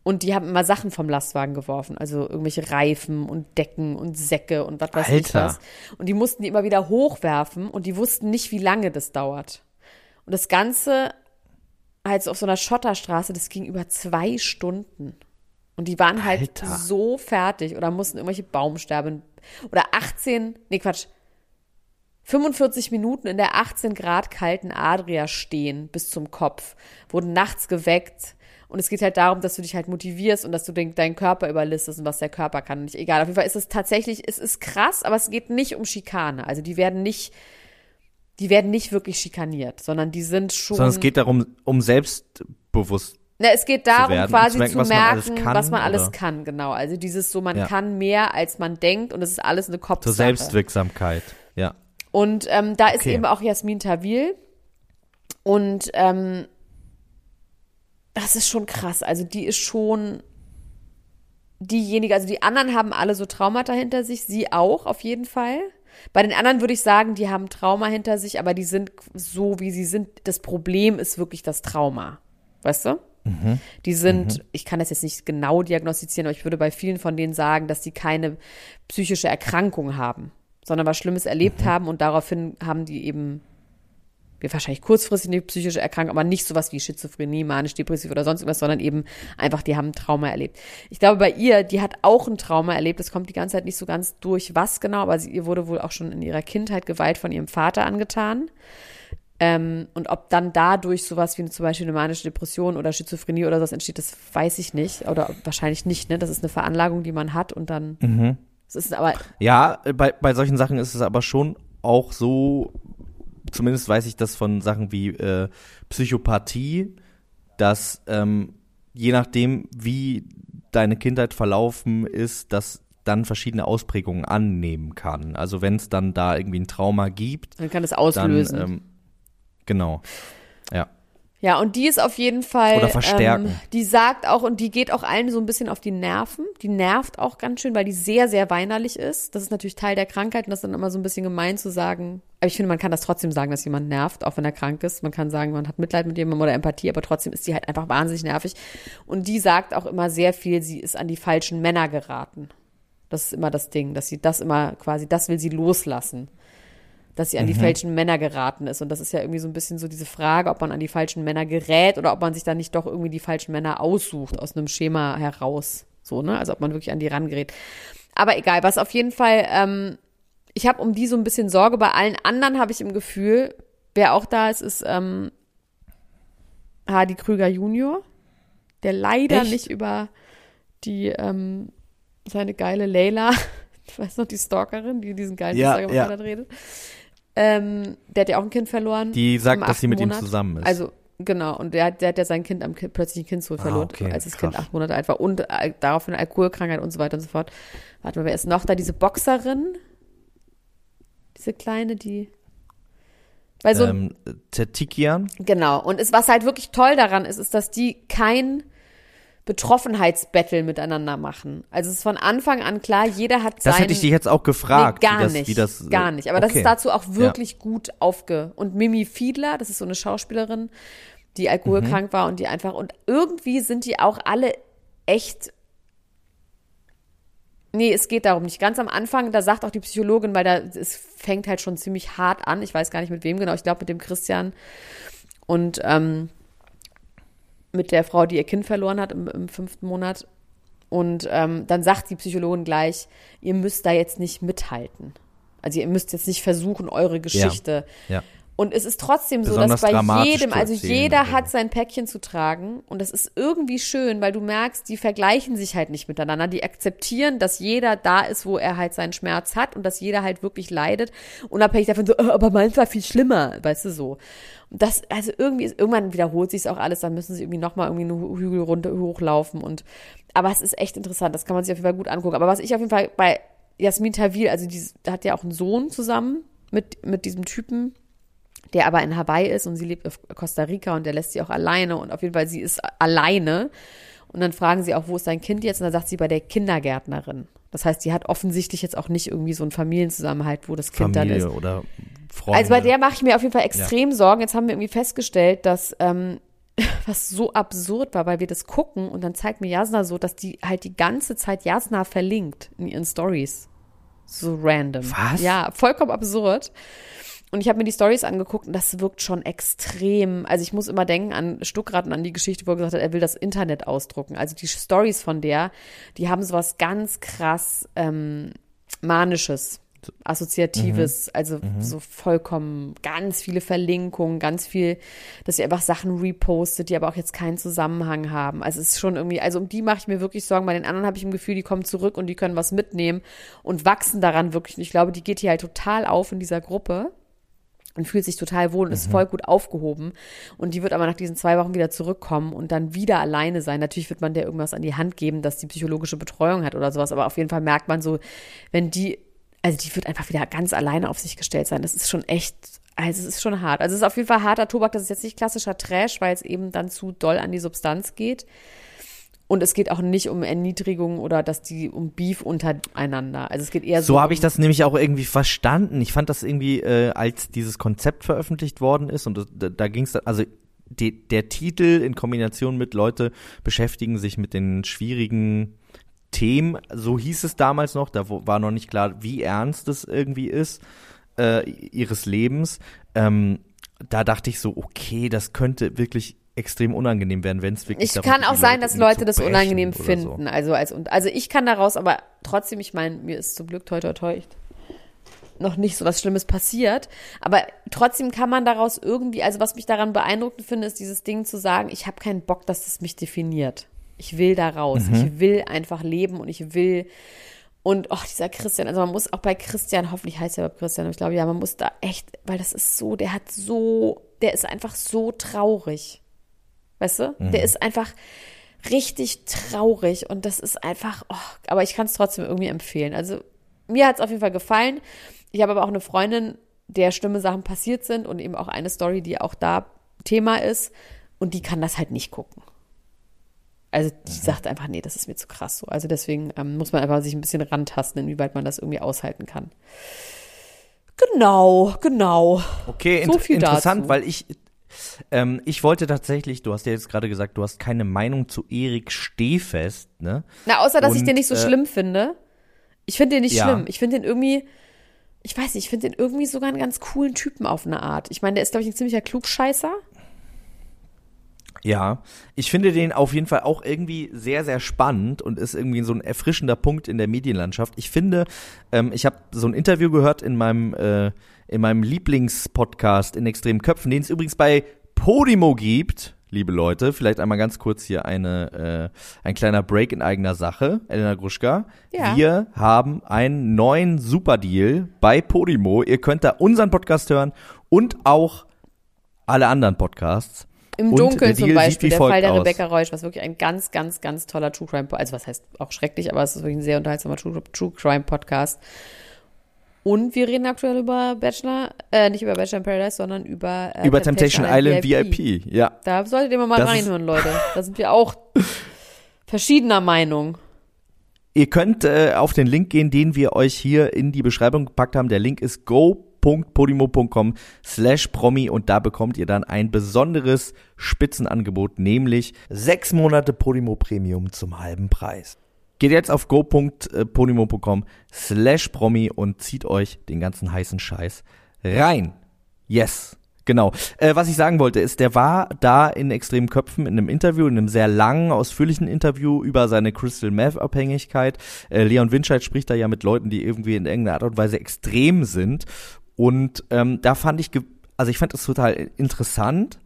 und die haben immer Sachen vom Lastwagen geworfen, also irgendwelche Reifen und Decken und Säcke und was weiß ich Alter. was. Und die mussten die immer wieder hochwerfen und die wussten nicht, wie lange das dauert. Und das Ganze halt so auf so einer Schotterstraße, das ging über zwei Stunden. Und die waren halt Alter. so fertig oder mussten irgendwelche Baumsterben oder 18, nee Quatsch, 45 Minuten in der 18 Grad kalten Adria stehen bis zum Kopf, wurden nachts geweckt. Und es geht halt darum, dass du dich halt motivierst und dass du den, deinen Körper überlistest und was der Körper kann. Nicht egal. Auf jeden Fall ist es tatsächlich, es ist krass, aber es geht nicht um Schikane. Also die werden nicht, die werden nicht wirklich schikaniert, sondern die sind schon. Sondern es geht darum, um selbstbewusst. Na, es geht darum, werden, quasi zu zu merken, was man alles kann, was man alles kann, genau. Also dieses so, man Ja. kann mehr, als man denkt und es ist alles eine Kopfsache. Zur Selbstwirksamkeit. Und ähm, da ist Okay. eben auch Jasmin Tawil. Und ähm, das ist schon krass. Also die ist schon diejenige, also die anderen haben alle so Traumata hinter sich, sie auch auf jeden Fall. Bei den anderen würde ich sagen, die haben Trauma hinter sich, aber die sind so, wie sie sind. Das Problem ist wirklich das Trauma. Weißt du? Die sind, ich kann das jetzt nicht genau diagnostizieren, aber ich würde bei vielen von denen sagen, dass die keine psychische Erkrankung haben, sondern was Schlimmes erlebt haben und daraufhin haben die eben wahrscheinlich kurzfristig eine psychische Erkrankung, aber nicht sowas wie Schizophrenie, manisch-depressiv oder sonst irgendwas, sondern eben einfach, die haben ein Trauma erlebt. Ich glaube, bei ihr, die hat auch ein Trauma erlebt, das kommt die ganze Zeit nicht so ganz durch, was genau, aber sie, ihr wurde wohl auch schon in ihrer Kindheit Gewalt von ihrem Vater angetan. Ähm, und ob dann dadurch sowas wie zum Beispiel eine manische Depression oder Schizophrenie oder sowas entsteht, das weiß ich nicht. Oder wahrscheinlich nicht, ne? Das ist eine Veranlagung, die man hat und dann. Es ist aber, Ja, bei, bei solchen Sachen ist es aber schon auch so, zumindest weiß ich das von Sachen wie äh, Psychopathie, dass ähm, je nachdem, wie deine Kindheit verlaufen ist, dass dann verschiedene Ausprägungen annehmen kann. Also wenn es dann da irgendwie ein Trauma gibt, man kann es dann auslösen. ähm, genau. Ja. Und die ist auf jeden Fall. Oder verstärken. Ähm, die sagt auch, und die geht auch allen so ein bisschen auf die Nerven. Die nervt auch ganz schön, weil die sehr, sehr weinerlich ist. Das ist natürlich Teil der Krankheit und das ist dann immer so ein bisschen gemein zu sagen. Aber ich finde, man kann das trotzdem sagen, dass jemand nervt, auch wenn er krank ist. Man kann sagen, man hat Mitleid mit jemandem oder Empathie, aber trotzdem ist die halt einfach wahnsinnig nervig. Und die sagt auch immer sehr viel, sie ist an die falschen Männer geraten. Das ist immer das Ding, dass sie das immer quasi, das will sie loslassen dass sie an die falschen Männer geraten ist. Und das ist ja irgendwie so ein bisschen so diese Frage, ob man an die falschen Männer gerät oder ob man sich dann nicht doch irgendwie die falschen Männer aussucht aus einem Schema heraus. So, ne? Also ob man wirklich an die rangerät. Aber egal, was auf jeden Fall, ähm, ich habe um die so ein bisschen Sorge. Bei allen anderen habe ich im Gefühl, wer auch da ist, ist ähm, Hardy Krüger Junior, der leider Echt? nicht über die ähm, seine geile Layla, ich weiß noch, die Stalkerin, die diesen geilen Ja, Instagram ja. ja. redet. Ähm, der hat ja auch ein Kind verloren. Die sagt, dass sie mit ihm Monat. zusammen ist. Also, genau. Und der, hat- der hat ja sein Kind am Ki- plötzlich ein Kind so verloren, Ah, okay, als das krass. Kind acht Monate alt war. Und äh, daraufhin Alkoholkrankheit und so weiter und so fort. Warte mal, wer ist noch da? Diese Boxerin? Diese kleine, die. Weil so, ähm, Tetikian? Genau. Und es, was halt wirklich toll daran ist, ist, dass die kein Betroffenheitsbattle miteinander machen. Also es ist von Anfang an klar, jeder hat Das sein... hätte ich dich jetzt auch gefragt. nee, gar wie das, nicht, Wie das, gar nicht. Aber das okay. ist dazu auch wirklich gut aufge... Und Mimi Fiedler, das ist so eine Schauspielerin, die alkoholkrank war und die einfach... Und irgendwie sind die auch alle echt... Nee, es geht darum nicht. Ganz am Anfang, da sagt auch die Psychologin, weil da es fängt halt schon ziemlich hart an. Ich weiß gar nicht mit wem genau. Ich glaube mit dem Christian und ähm, mit der Frau, die ihr Kind verloren hat im, im fünften Monat. Und ähm, dann sagt die Psychologin gleich, ihr müsst da jetzt nicht mithalten. Also ihr müsst jetzt nicht versuchen, eure Geschichte Ja. Und es ist trotzdem so, dass bei jedem, also jeder oder? hat sein Päckchen zu tragen und das ist irgendwie schön, weil du merkst, die vergleichen sich halt nicht miteinander. Die akzeptieren, dass jeder da ist, wo er halt seinen Schmerz hat und dass jeder halt wirklich leidet, unabhängig davon so, "Äh, aber meins war viel schlimmer, weißt du so. Und das, also irgendwie ist, irgendwann wiederholt sich auch alles, dann müssen sie irgendwie nochmal irgendwie einen Hügel runter, hochlaufen und, aber es ist echt interessant, das kann man sich auf jeden Fall gut angucken. Aber was ich auf jeden Fall bei Jasmin Tawil, also die hat ja auch einen Sohn zusammen mit, mit diesem Typen, der aber in Hawaii ist und sie lebt auf Costa Rica und der lässt sie auch alleine und auf jeden Fall sie ist alleine. Und dann fragen sie auch, wo ist dein Kind jetzt? Und dann sagt sie bei der Kindergärtnerin. Das heißt, die hat offensichtlich jetzt auch nicht irgendwie so einen Familienzusammenhalt, wo das Kind dann ist. Familie oder Freunde. Also bei der mache ich mir auf jeden Fall extrem Sorgen. Jetzt haben wir irgendwie festgestellt, dass ähm, was so absurd war, weil wir das gucken und dann zeigt mir Jasna so, dass die halt die ganze Zeit Jasna verlinkt in ihren Stories. So random. Was? Ja, vollkommen absurd. Und ich habe mir die Stories angeguckt und das wirkt schon extrem. Also ich muss immer denken an Stuckrad und an die Geschichte, wo er gesagt hat, er will das Internet ausdrucken. Also die Stories von der, die haben sowas ganz krass ähm, manisches, assoziatives, also so vollkommen ganz viele Verlinkungen, ganz viel, dass sie einfach Sachen repostet, die aber auch jetzt keinen Zusammenhang haben. Also es ist schon irgendwie, also um die mache ich mir wirklich Sorgen. Bei den anderen habe ich im Gefühl, die kommen zurück und die können was mitnehmen und wachsen daran wirklich. Und ich glaube, die geht hier halt total auf in dieser Gruppe und fühlt sich total wohl und ist voll gut aufgehoben. Und die wird aber nach diesen zwei Wochen wieder zurückkommen und dann wieder alleine sein. Natürlich wird man der irgendwas an die Hand geben, dass die psychologische Betreuung hat oder sowas. Aber auf jeden Fall merkt man so, wenn die, also die wird einfach wieder ganz alleine auf sich gestellt sein. Das ist schon echt, also es ist schon hart. Also es ist auf jeden Fall harter Tobak. Das ist jetzt nicht klassischer Trash, weil es eben dann zu doll an die Substanz geht. Und es geht auch nicht um Erniedrigung oder dass die um Beef untereinander. Also es geht eher so. So habe ich das nämlich auch irgendwie verstanden. Ich fand das irgendwie, äh, als dieses Konzept veröffentlicht worden ist und da, da ging es, also die, der Titel in Kombination mit Leute beschäftigen sich mit den schwierigen Themen, so hieß es damals noch, da war noch nicht klar, wie ernst es irgendwie ist, äh, ihres Lebens. Ähm, da dachte ich so, okay, das könnte wirklich extrem unangenehm werden, wenn es wirklich Ich kann auch sein, dass Leute das unangenehm oder so. finden. Also als also ich kann daraus, aber trotzdem, ich meine, mir ist zum Glück toi toi toi noch nicht so was Schlimmes passiert. Aber trotzdem kann man daraus irgendwie, also was mich daran beeindruckend finde, ist dieses Ding zu sagen, ich habe keinen Bock, dass das mich definiert. Ich will da raus. Mhm. Ich will einfach leben und ich will. Und auch dieser Christian, also man muss auch bei Christian, hoffentlich heißt er überhaupt Christian, aber ich glaube, ja, man muss da echt, weil das ist so, der hat so, der ist einfach so traurig. Weißt du? Der ist einfach richtig traurig und das ist einfach, oh, aber ich kann es trotzdem irgendwie empfehlen. Also mir hat es auf jeden Fall gefallen. Ich habe aber auch eine Freundin, der schlimme Sachen passiert sind und eben auch eine Story, die auch da Thema ist und die kann das halt nicht gucken. Also die sagt einfach, nee, das ist mir zu krass so. Also deswegen ähm, muss man einfach sich ein bisschen rantasten, inwieweit man das irgendwie aushalten kann. Genau, genau. Okay, So int viel interessant, dazu. weil ich ähm, ich wollte tatsächlich, du hast ja jetzt gerade gesagt, du hast keine Meinung zu Erik Stehfest, ne? Na, außer dass ich Und, den nicht so äh, schlimm finde. Ich finde den nicht Ja. schlimm. Ich finde den irgendwie, ich weiß nicht, ich finde den irgendwie sogar einen ganz coolen Typen auf eine Art. Ich meine, der ist, glaube ich, ein ziemlicher Klugscheißer. Ja, ich finde den auf jeden Fall auch irgendwie sehr, sehr spannend und ist irgendwie so ein erfrischender Punkt in der Medienlandschaft. Ich finde, ähm, ich habe so ein Interview gehört in meinem, äh, in meinem Lieblingspodcast in Extremen Köpfen, den es übrigens bei Podimo gibt. Liebe Leute, vielleicht einmal ganz kurz hier eine, äh, ein kleiner Break in eigener Sache. Elena Gruschka, Ja. wir haben einen neuen Superdeal bei Podimo. Ihr könnt da unseren Podcast hören und auch alle anderen Podcasts. Im Dunkeln zum Beispiel, der Fall der aus. Rebecca Reusch, was wirklich ein ganz, ganz, ganz toller True Crime, also was heißt auch schrecklich, aber es ist wirklich ein sehr unterhaltsamer True, True Crime Podcast. Und wir reden aktuell über Bachelor, äh, nicht über Bachelor in Paradise, sondern über, äh, Über Temptation Island VIP. Ja. Da solltet ihr mal, Das reinhören, Leute. Da sind wir auch verschiedener Meinung. Ihr könnt äh, auf den Link gehen, den wir euch hier in die Beschreibung gepackt haben. Der Link ist go.podimo.com slash promi und da bekommt ihr dann ein besonderes Spitzenangebot, nämlich sechs Monate Podimo Premium zum halben Preis. Geht jetzt auf go.podimo.com slash promi und zieht euch den ganzen heißen Scheiß rein. Yes. Genau. Äh, was ich sagen wollte, ist, der war da in extremen Köpfen in einem Interview, in einem sehr langen, ausführlichen Interview über seine Crystal Meth Abhängigkeit. Äh, Leon Winscheid spricht da ja mit Leuten, die irgendwie in irgendeiner Art und Weise extrem sind. Und ähm, da fand ich, also ich fand das total interessant.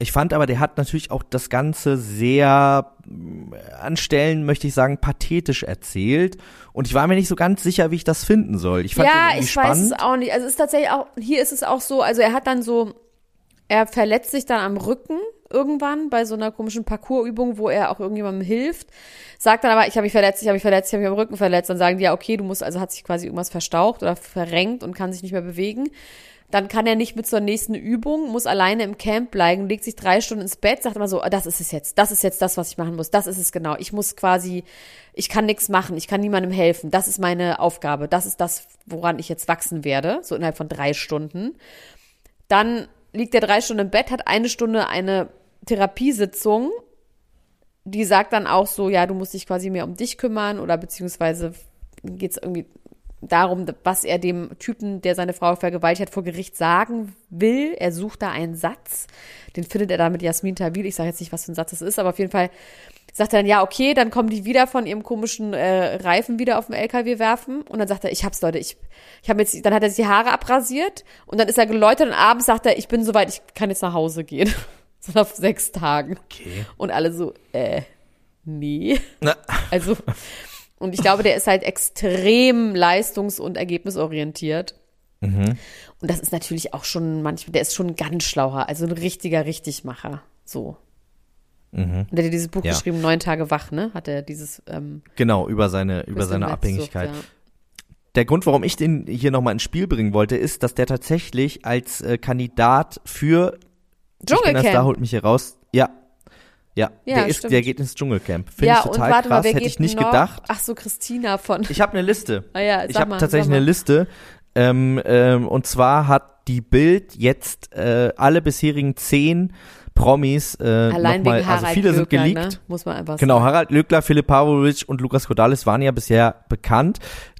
Ich fand aber, der hat natürlich auch das Ganze sehr äh, an Stellen, möchte ich sagen, pathetisch erzählt. Und ich war mir nicht so ganz sicher, wie ich das finden soll. Ich fand Ja, ich spannend. weiß es auch nicht. Also es ist tatsächlich auch, hier ist es auch so, also er hat dann so, er verletzt sich dann am Rücken irgendwann bei so einer komischen Parcoursübung, wo er auch irgendjemandem hilft, sagt dann aber, ich habe mich verletzt, ich habe mich verletzt, ich habe mich am Rücken verletzt. Dann sagen die ja, okay, du musst, also hat sich quasi irgendwas verstaucht oder verrenkt und kann sich nicht mehr bewegen. Dann kann er nicht mit zur nächsten Übung, muss alleine im Camp bleiben, legt sich drei Stunden ins Bett, sagt immer so, das ist es jetzt, das ist jetzt das, was ich machen muss, das ist es genau. Ich muss quasi, ich kann nichts machen, ich kann niemandem helfen, das ist meine Aufgabe, das ist das, woran ich jetzt wachsen werde, so innerhalb von drei Stunden. Dann liegt er drei Stunden im Bett, hat eine Stunde eine Therapiesitzung, die sagt dann auch so, ja, du musst dich quasi mehr um dich kümmern oder beziehungsweise geht es irgendwie darum, was er dem Typen, der seine Frau vergewaltigt hat, vor Gericht sagen will. Er sucht da einen Satz, den findet er da mit Jasmin Tawil. Ich sage jetzt nicht, was für ein Satz das ist, aber auf jeden Fall sagt er dann, ja, okay, dann kommen die wieder von ihrem komischen äh, Reifen wieder auf den LKW werfen und dann sagt er, ich hab's, Leute, ich, ich habe jetzt, dann hat er sich die Haare abrasiert und dann ist er geläutert und abends sagt er, ich bin soweit, ich kann jetzt nach Hause gehen. so auf sechs Tagen. Okay. Und alle so, äh, nee. Na. Also, und ich glaube, der ist halt extrem leistungs- und ergebnisorientiert. Und das ist natürlich auch schon manchmal, der ist schon ein ganz schlauer, also ein richtiger Richtigmacher. So. Und der hat ja dieses Buch Ja. geschrieben, Neun Tage wach, ne? Hat er dieses ähm, Genau, über seine, über seine Abhängigkeit. Sucht, Der Grund, warum ich den hier nochmal ins Spiel bringen wollte, ist, dass der tatsächlich als äh, Kandidat für Ich bin da, Dschungelcamp. holt mich hier raus. Ja. Ja, Ja, der, ist, der geht ins Dschungelcamp. Finde Ja, ich total und warte krass, mal, hätte ich nicht noch? gedacht. Ach so, Christina von. Ich habe eine Liste. Ah ja, ich habe mal, tatsächlich mal. eine Liste. Ähm, ähm, und zwar hat die Bild jetzt äh, alle bisherigen zehn Promis äh, Allein wegen also viele sind Glöckler, geleakt. Ne? Muss man einfach Genau, sagen. Harald Löckler, Philipp Pavlovic und Lukas Kodalis waren ja bisher bekannt.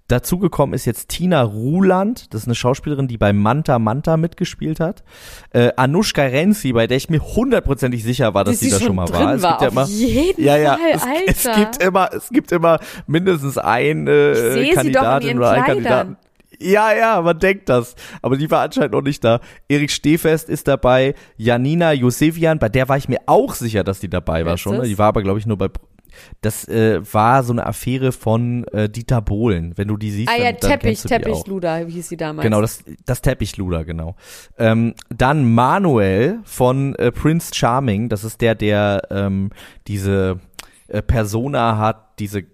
Dazugekommen ist jetzt Tina Ruland, das ist eine Schauspielerin, die bei Manta Manta mitgespielt hat. Äh, Anushka Renzi, bei der ich mir hundertprozentig sicher war, dass sie sie da schon mal drin war. Es war, gibt ja immer, jeden ja, ja, Fall, es, es gibt immer, es gibt immer mindestens sie äh, Kandidatin oder einen Kleidern. Kandidaten. Ja, ja, man denkt das. Aber die war anscheinend noch nicht da. Erik Stehfest ist dabei. Janina Josefian, bei der war ich mir auch sicher, dass die dabei war ist schon. Die war aber, glaube ich, nur bei. Das äh, war so eine Affäre von äh, Dieter Bohlen. Wenn du die siehst, Ah dann, ja, dann Teppich, die auch. Teppichluder hieß sie damals. Genau, das, das Teppichluder, genau. Ähm, dann Manuel von äh, Prince Charming, das ist der, der ähm, diese äh, Persona hat, diese, äh,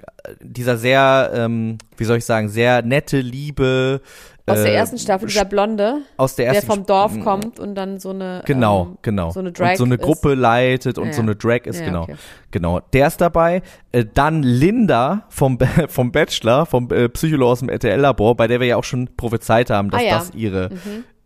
dieser sehr, ähm, wie soll ich sagen, sehr nette, liebe. Aus der äh, ersten Staffel, dieser Blonde, aus der der ersten vom Dorf Mm, kommt und dann so eine Genau, ähm, genau. so eine Drag und so eine ist. Gruppe leitet und Ja, so eine Drag ist, Ja, genau. okay. Genau. Der ist dabei. Äh, dann Linda vom, vom Bachelor, vom äh, Psycholo aus dem RTL-Labor, bei der wir ja auch schon prophezeit haben, dass Ah, ja. das ihre,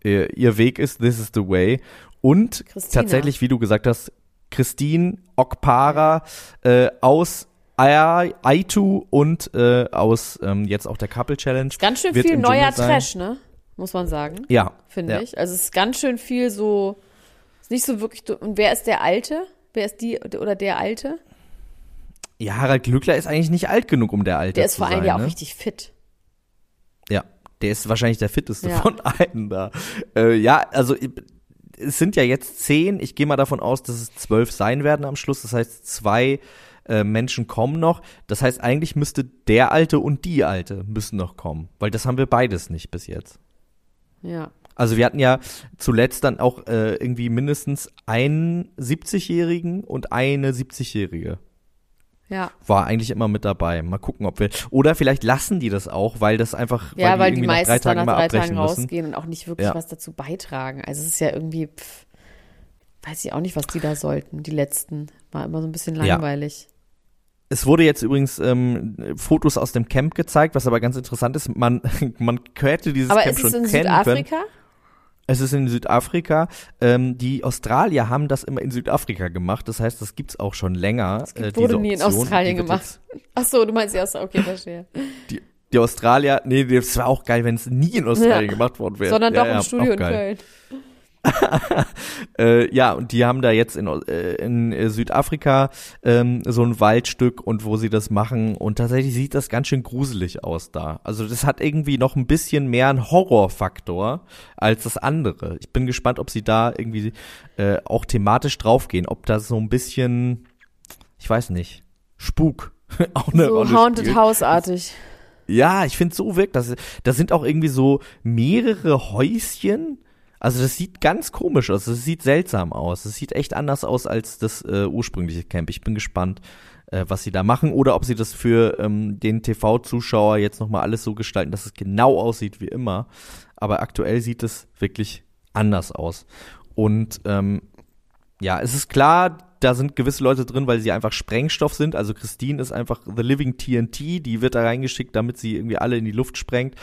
äh, ihr Weg ist, this is the way. Und Christina. tatsächlich, wie du gesagt hast, Christine Okpara äh, aus Ai- Aitu und äh, aus ähm, jetzt auch der Couple Challenge. Ganz schön wird viel neuer sein. Trash, ne? Muss man sagen, Ja. finde ja. ich. Also es ist ganz schön viel so, ist nicht so wirklich, und wer ist der Alte? Wer ist die oder der Alte? Ja, Harald Glückler ist eigentlich nicht alt genug, um der Alte Der ist zu vor allem sein, ja auch ne? richtig fit. Ja, der ist wahrscheinlich der fitteste Ja. von allen da. Äh, ja, also es sind ja jetzt zehn. Ich gehe mal davon aus, dass es zwölf sein werden am Schluss. Das heißt, zwei äh, Menschen kommen noch. Das heißt, eigentlich müsste der Alte und die Alte müssen noch kommen, weil das haben wir beides nicht bis jetzt. Ja. Also wir hatten ja zuletzt dann auch äh, irgendwie mindestens einen 70-Jährigen und eine 70-Jährige. Ja. War eigentlich immer mit dabei. Mal gucken, ob wir. Oder vielleicht lassen die das auch, weil das einfach. Ja, weil die, irgendwie nach meistens dann nach drei Tagen müssen. rausgehen und auch nicht wirklich Ja. was dazu beitragen. Also es ist ja irgendwie, pff, weiß ich auch nicht, was die da sollten. Die letzten. War immer so ein bisschen Ja. Es wurde jetzt übrigens ähm, Fotos aus dem Camp gezeigt, was aber ganz interessant ist. Man, man hätte dieses Aber Camp ist es schon in kennen Südafrika? können. Es ist in Südafrika. Ähm, die Australier haben das immer in Südafrika gemacht. Das heißt, das gibt's auch schon länger. Das gibt- äh, wurde nie in. Australien gemacht. Ach so, du meinst ja, okay, verstehe. Die, die Australier, nee, das wäre auch geil, wenn es nie in Australien Ja. gemacht worden wäre. Sondern ja, doch ja, im Studio auch in. Köln. äh, ja, und die haben da jetzt in, äh, in Südafrika ähm, so ein Waldstück und wo sie das machen und tatsächlich sieht das ganz schön gruselig aus da. Also das hat irgendwie noch ein bisschen mehr einen Horrorfaktor als das andere. Ich bin gespannt, ob sie da irgendwie äh, auch thematisch draufgehen, ob das so ein bisschen, ich weiß nicht, Spuk auch eine so Rolle Haunted spielt. House-artig. Ja, ich finde so wirkt das. Da sind auch irgendwie so mehrere Häuschen. Also das sieht ganz komisch aus. Das sieht seltsam aus. Das sieht echt anders aus als das äh, ursprüngliche Camp. Ich bin gespannt, äh, was sie da machen oder ob sie das für ähm, den TV-Zuschauer jetzt noch mal alles so gestalten, dass es genau aussieht wie immer. Aber aktuell sieht es wirklich anders aus. Und ähm, ja, es ist klar, da sind gewisse Leute drin, weil sie einfach Sprengstoff sind. Also Christine ist einfach The Living TNT, die wird da reingeschickt, damit sie irgendwie alle in die Luft sprengt.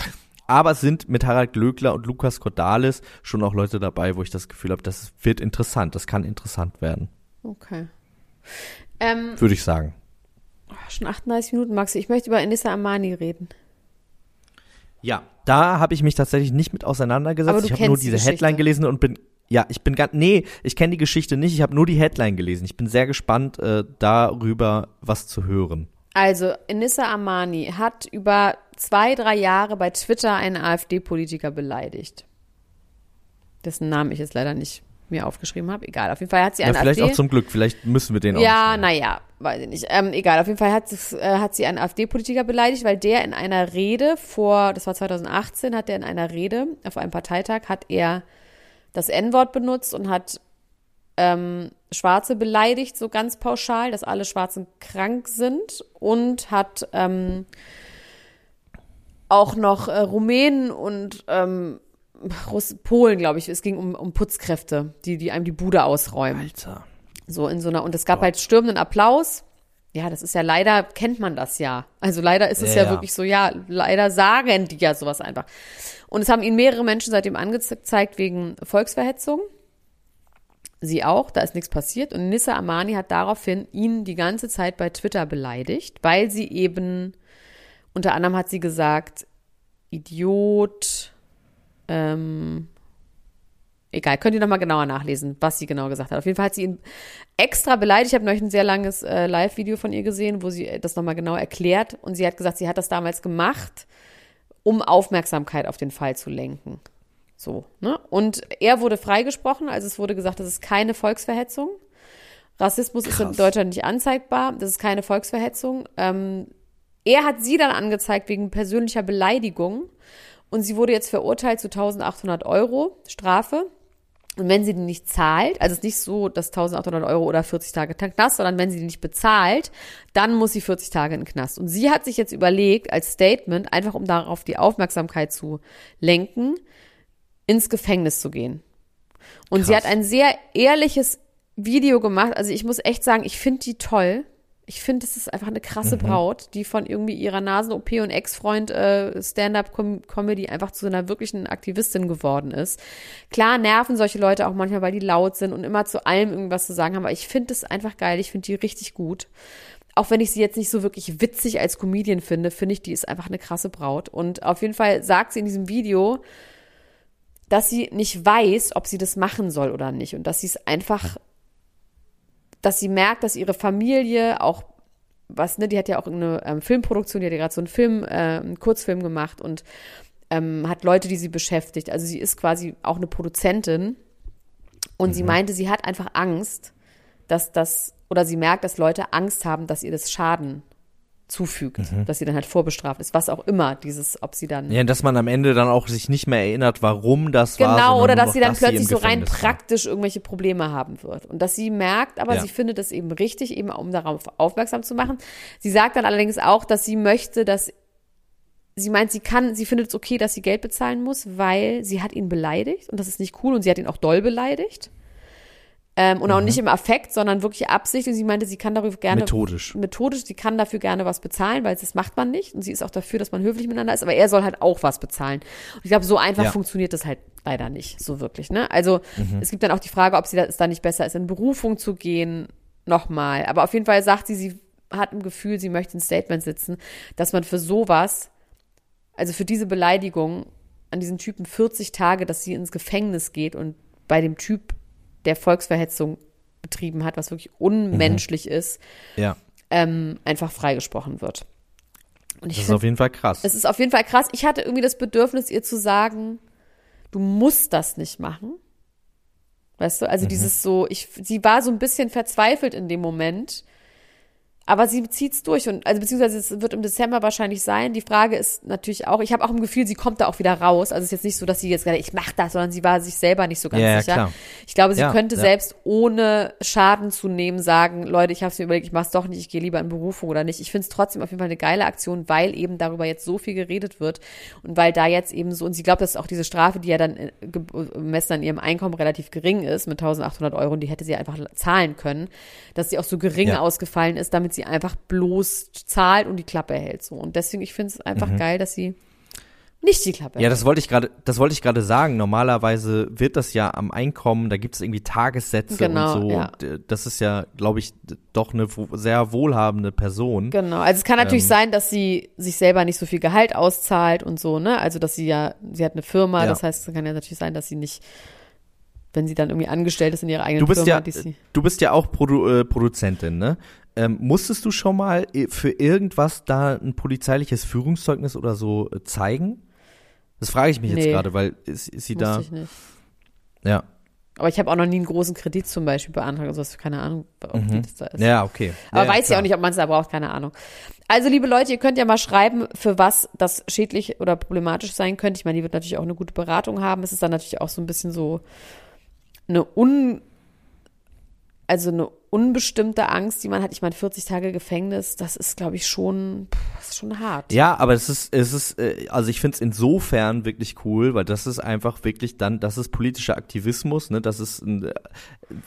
Aber es sind mit Harald Glöckler und Lukas Cordalis schon auch Leute dabei, wo ich das Gefühl habe, das wird interessant, das kann interessant werden, Okay. Ähm, würde ich sagen. schon 38 Minuten, Maxi. Ich möchte über Enissa Amani reden. Ja, da habe ich mich tatsächlich nicht mit auseinandergesetzt. Aber du ich habe nur die diese Geschichte. Headline gelesen und bin ja, ich bin ganz nee, ich kenne die Geschichte nicht, ich habe nur die Headline gelesen. Ich bin sehr gespannt äh, darüber was zu hören. Also, Enissa Amani hat über zwei, drei Jahre bei Twitter einen AfD-Politiker beleidigt. Dessen Namen ich jetzt leider nicht mir aufgeschrieben habe. Egal, auf jeden Fall hat sie Ja, einen vielleicht AfD. auch zum Glück, vielleicht müssen wir den auch Ja, naja, weiß ich nicht. Ähm, egal, auf jeden Fall hat, äh, hat sie einen AfD-Politiker beleidigt, weil der in einer Rede vor, das war 2018, hat der in einer Rede auf einem Parteitag, hat er das N-Wort benutzt und hat ähm, Schwarze beleidigt, so ganz pauschal, dass alle Schwarzen krank sind und hat ähm, auch noch äh, Rumänen und ähm, Russ Polen, glaube ich, es ging um, um Putzkräfte, die, die einem die Bude ausräumen. Alter. So in so einer, und es gab halt stürmenden Applaus. Ja, das ist ja leider, kennt man das ja. Also leider ist es Ja, ja, ja. wirklich so, ja, leider sagen die ja sowas einfach. Und es haben ihn mehrere Menschen seitdem angezeigt wegen Volksverhetzung. Sie auch, da ist nichts passiert. Und Nissa Amani hat daraufhin ihn die ganze Zeit bei Twitter beleidigt, weil sie eben, unter anderem hat sie gesagt, Idiot, ähm, egal, könnt ihr nochmal genauer nachlesen, was sie genau gesagt hat. Auf jeden Fall hat sie ihn extra beleidigt. Ich habe neulich ein sehr langes äh, Live-Video von ihr gesehen, wo sie das nochmal genau erklärt. Und sie hat gesagt, sie hat das damals gemacht, um Aufmerksamkeit auf den Fall zu lenken. So, ne? Und er wurde freigesprochen, also es wurde gesagt, das ist keine Volksverhetzung. Rassismus ist in Krass. Deutschland nicht anzeigbar, das ist keine Volksverhetzung. Ähm, er hat sie dann angezeigt wegen persönlicher Beleidigung und sie wurde jetzt verurteilt zu 1800 Euro Strafe. Und wenn sie die nicht zahlt, also es ist nicht so, dass 1800 Euro oder 40 Tage Knast, sondern wenn sie die nicht bezahlt, dann muss sie 40 Tage in den Knast. Und sie hat sich jetzt überlegt, als Statement, einfach um darauf die Aufmerksamkeit zu lenken, ins Gefängnis zu gehen. Und sie Krass. hat ein sehr ehrliches Video gemacht. Also ich muss echt sagen, ich finde die toll. Ich finde, es ist einfach eine krasse Braut, die von irgendwie ihrer Nasen-OP und Ex-Freund äh, Stand-up-Comedy einfach zu einer wirklichen Aktivistin geworden ist. Klar nerven solche Leute auch manchmal, weil die laut sind und immer zu allem irgendwas zu sagen haben, aber ich finde es einfach geil. Ich finde die richtig gut. Auch wenn ich sie jetzt nicht so wirklich witzig als Comedian finde, finde ich, die ist einfach eine krasse Braut. Und auf jeden Fall sagt sie in diesem Video, dass sie nicht weiß, ob sie das machen soll oder nicht. Und dass sie es einfach, dass sie merkt, dass ihre Familie auch, was, ne, die hat ja auch eine ähm, Filmproduktion, die hat ja gerade so einen Film, äh, einen Kurzfilm gemacht und ähm, hat Leute, die sie beschäftigt. Also sie ist quasi auch eine Produzentin. Und sie meinte, sie hat einfach Angst, dass das, oder sie merkt, dass Leute Angst haben, dass ihr das Schaden zufügt, dass sie dann halt vorbestraft ist, was auch immer, dieses, ob sie dann Ja, dass man am Ende dann auch sich nicht mehr erinnert, warum das war. Genau, oder dass sie dann im plötzlich so rein war. praktisch irgendwelche Probleme haben wird. Und dass sie merkt, aber Ja. sie findet es eben richtig, eben um darauf aufmerksam zu machen. Sie sagt dann allerdings auch, dass sie möchte, dass sie meint, sie kann, sie findet es okay, dass sie Geld bezahlen muss, weil sie hat ihn beleidigt und das ist nicht cool und sie hat ihn auch doll beleidigt. Ähm, und auch Mhm. nicht im Affekt, sondern wirklich Absicht. Und sie meinte, sie kann darüber gerne. Methodisch. Methodisch, sie kann dafür gerne was bezahlen, weil das macht man nicht. Und sie ist auch dafür, dass man höflich miteinander ist, aber er soll halt auch was bezahlen. Und ich glaube, so einfach Ja. funktioniert das halt leider nicht, so wirklich. Ne? Also Mhm. es gibt dann auch die Frage, ob sie da, es da nicht besser ist, in Berufung zu gehen, nochmal. Aber auf jeden Fall sagt sie, sie hat ein Gefühl, sie möchte ein Statement sitzen, dass man für sowas, also für diese Beleidigung an diesen Typen 40 Tage, dass sie ins Gefängnis geht und bei dem Typ, der Volksverhetzung betrieben hat, was wirklich unmenschlich ist, Ja. ähm, einfach freigesprochen wird. Und ich Das ist find, auf jeden Fall krass. es ist auf jeden Fall krass. Ich hatte irgendwie das Bedürfnis, ihr zu sagen, du musst das nicht machen. Weißt du, also dieses so, ich, sie war so ein bisschen verzweifelt in dem Moment. Aber sie zieht's durch und also beziehungsweise es wird im Dezember wahrscheinlich sein. Die Frage ist natürlich auch, ich habe auch im Gefühl, sie kommt da auch wieder raus. Also es ist jetzt nicht so, dass sie jetzt gerade, ich mach das, sondern sie war sich selber nicht so ganz Ja, sicher. klar. Ich glaube, sie Ja, könnte ja. selbst ohne Schaden zu nehmen sagen, Leute, ich habe es mir überlegt, ich mach's doch nicht, ich gehe lieber in Berufung oder nicht. Ich finde es trotzdem auf jeden Fall eine geile Aktion, weil eben darüber jetzt so viel geredet wird und weil da jetzt eben so und sie glaubt, dass auch diese Strafe, die ja dann äh, gemessen an ihrem Einkommen relativ gering ist, mit 1800 Euro, und die hätte sie einfach zahlen können, dass sie auch so gering ausgefallen ist, damit sie einfach bloß zahlt und die Klappe hält so. Und deswegen, ich finde es einfach geil, dass sie nicht die Klappe Mhm. Ja, das wollte ich gerade, das wollte ich gerade sagen. Normalerweise wird das ja am Einkommen, da gibt es irgendwie Tagessätze Genau, und so. ja. Äh, das ist ja, glaube ich, doch eine sehr wohlhabende Person. Genau, also es kann natürlich Ähm. sein, dass sie sich selber nicht so viel Gehalt auszahlt und so, ne? Also dass sie ja, sie hat eine Firma, Ja. das heißt, es kann ja natürlich sein, dass sie nicht, wenn sie dann irgendwie angestellt ist in ihrer eigenen Du bist Firma, ja, du bist ja auch Produ äh, Produzentin, ne? Ähm, musstest du schon mal äh, für irgendwas da ein polizeiliches Führungszeugnis oder so äh, zeigen? Das frage ich mich jetzt Nee. gerade, weil ist, ist sie da? ich nicht. Ja. Aber ich habe auch noch nie einen großen Kredit zum Beispiel beantragt, also was, keine Ahnung, ob die das da ist. Mhm. Ja, okay. Aber ja, weiß ja auch nicht, ob man es da braucht, keine Ahnung. Also, liebe Leute, ihr könnt ja mal schreiben, für was das schädlich oder problematisch sein könnte. Ich meine, die wird natürlich auch eine gute Beratung haben. Es ist dann natürlich auch so ein bisschen so eine un, also eine unbestimmte Angst, die man hat. Ich meine, 40 Tage Gefängnis, das ist, glaube ich, schon, pff, ist schon hart. Ja, aber es ist, es ist, äh, also ich finde es insofern wirklich cool, weil das ist einfach wirklich dann, das ist politischer Aktivismus, ne? Das ist, ein, äh,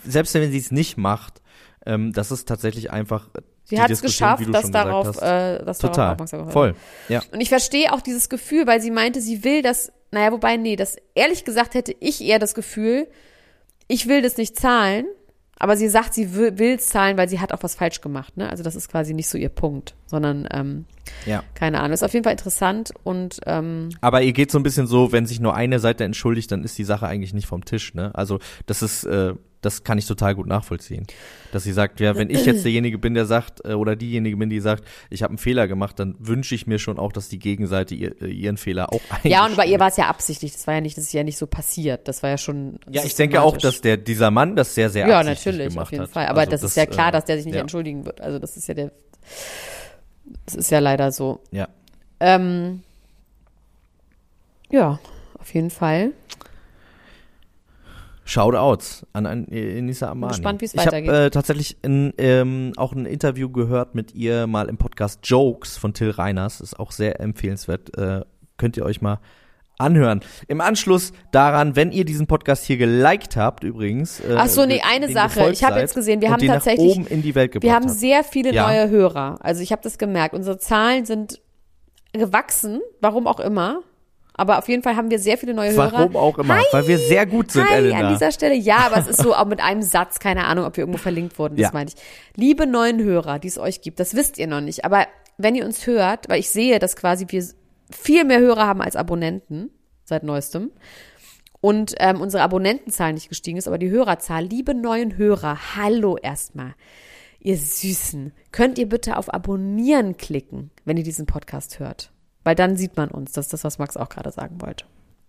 selbst wenn sie es nicht macht, ähm, das ist tatsächlich einfach. Sie hat es geschafft, du dass darauf, äh, dass darauf Total. aufmerksam gemacht Voll. Ja. Und ich verstehe auch dieses Gefühl, weil sie meinte, sie will das, naja, wobei, nee, das, ehrlich gesagt hätte ich eher das Gefühl, ich will das nicht zahlen, aber sie sagt, sie will es zahlen, weil sie hat auch was falsch gemacht, ne? Also das ist quasi nicht so ihr Punkt, sondern, ähm, Ja. keine Ahnung. Ist auf jeden Fall interessant und, ähm, Aber ihr geht so ein bisschen so, wenn sich nur eine Seite entschuldigt, dann ist die Sache eigentlich nicht vom Tisch, ne? Also das ist, äh, das kann ich total gut nachvollziehen. Dass sie sagt, ja, wenn ich jetzt derjenige bin, der sagt, äh, oder diejenige bin, die sagt, ich habe einen Fehler gemacht, dann wünsche ich mir schon auch, dass die Gegenseite ihr, äh, ihren Fehler auch ja, und bei ihr war es ja absichtlich. Das war ja nicht, das ist ja nicht so passiert. Das war ja schon. Ja, ich denke auch, dass der, dieser Mann das sehr, sehr Ja, absichtlich natürlich, gemacht auf jeden hat. Fall. Aber Also das, ist ja klar, äh, dass der sich nicht ja. entschuldigen wird. Also das ist ja der, das ist ja leider so. Ja. Ähm, ja, auf jeden Fall. Shoutouts an, an Enisa Amani. gespannt, wie es ich habe weitergeht. äh, tatsächlich in, ähm, auch ein Interview gehört mit ihr mal im Podcast Jokes von Till Reiners. Ist auch sehr empfehlenswert. Äh, könnt ihr euch mal anhören. Im Anschluss daran, wenn ihr diesen Podcast hier geliked habt, übrigens. Äh, Ach so, nee, eine Sache. Ich habe jetzt gesehen, wir haben tatsächlich- oben in die Welt gebracht Wir haben sehr viele Ja. neue Hörer. Also ich habe das gemerkt. Unsere Zahlen sind gewachsen, warum auch immer. Aber auf jeden Fall haben wir sehr viele neue Hörer. Warum auch immer, weil wir sehr gut sind, Hi, Elena. an dieser Stelle. Ja, aber es ist so auch mit einem Satz, keine Ahnung, ob wir irgendwo verlinkt wurden, das Ja. meine ich. Liebe neuen Hörer, die es euch gibt, das wisst ihr noch nicht. Aber wenn ihr uns hört, weil ich sehe, dass quasi wir viel mehr Hörer haben als Abonnenten seit neuestem und ähm, unsere Abonnentenzahl nicht gestiegen ist, aber die Hörerzahl, liebe neuen Hörer, hallo erstmal. Ihr Süßen, könnt ihr bitte auf Abonnieren klicken, wenn ihr diesen Podcast hört? Weil dann sieht man uns. Das ist das, was Max auch gerade sagen wollte.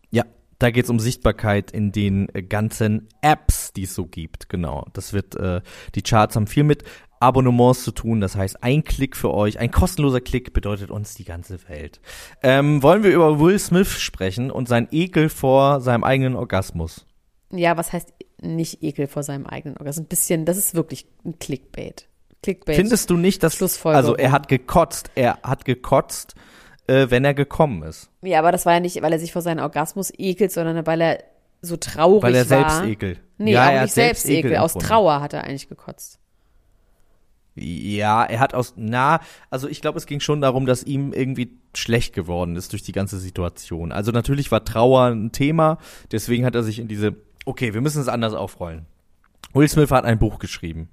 Ja, da geht's um Sichtbarkeit in den äh, ganzen Apps, die es so gibt. Genau. Das wird, äh, die Charts haben viel mit Abonnements zu tun. Das heißt, ein Klick für euch, ein kostenloser Klick bedeutet uns die ganze Welt. Ähm, wollen wir über Will Smith sprechen und sein Ekel vor seinem eigenen Orgasmus? Ja, was heißt nicht Ekel vor seinem eigenen Orgasmus? Ein bisschen, das ist wirklich ein Clickbait. Clickbait. Findest du nicht, dass, also er hat gekotzt, er hat gekotzt, äh, wenn er gekommen ist. Ja, aber das war ja nicht, weil er sich vor seinem Orgasmus ekelt, sondern weil er so traurig Weil er war. selbst ekelt. Nee, ja, auch er nicht selbst Ekel. Aus. Trauer hat er eigentlich gekotzt. Ja, er hat aus, na, also ich glaube, es ging schon darum, dass ihm irgendwie schlecht geworden ist durch die ganze Situation. Also natürlich war Trauer ein Thema, deswegen hat er sich in diese, okay, wir müssen es anders aufrollen. Will Smith hat ein Buch geschrieben.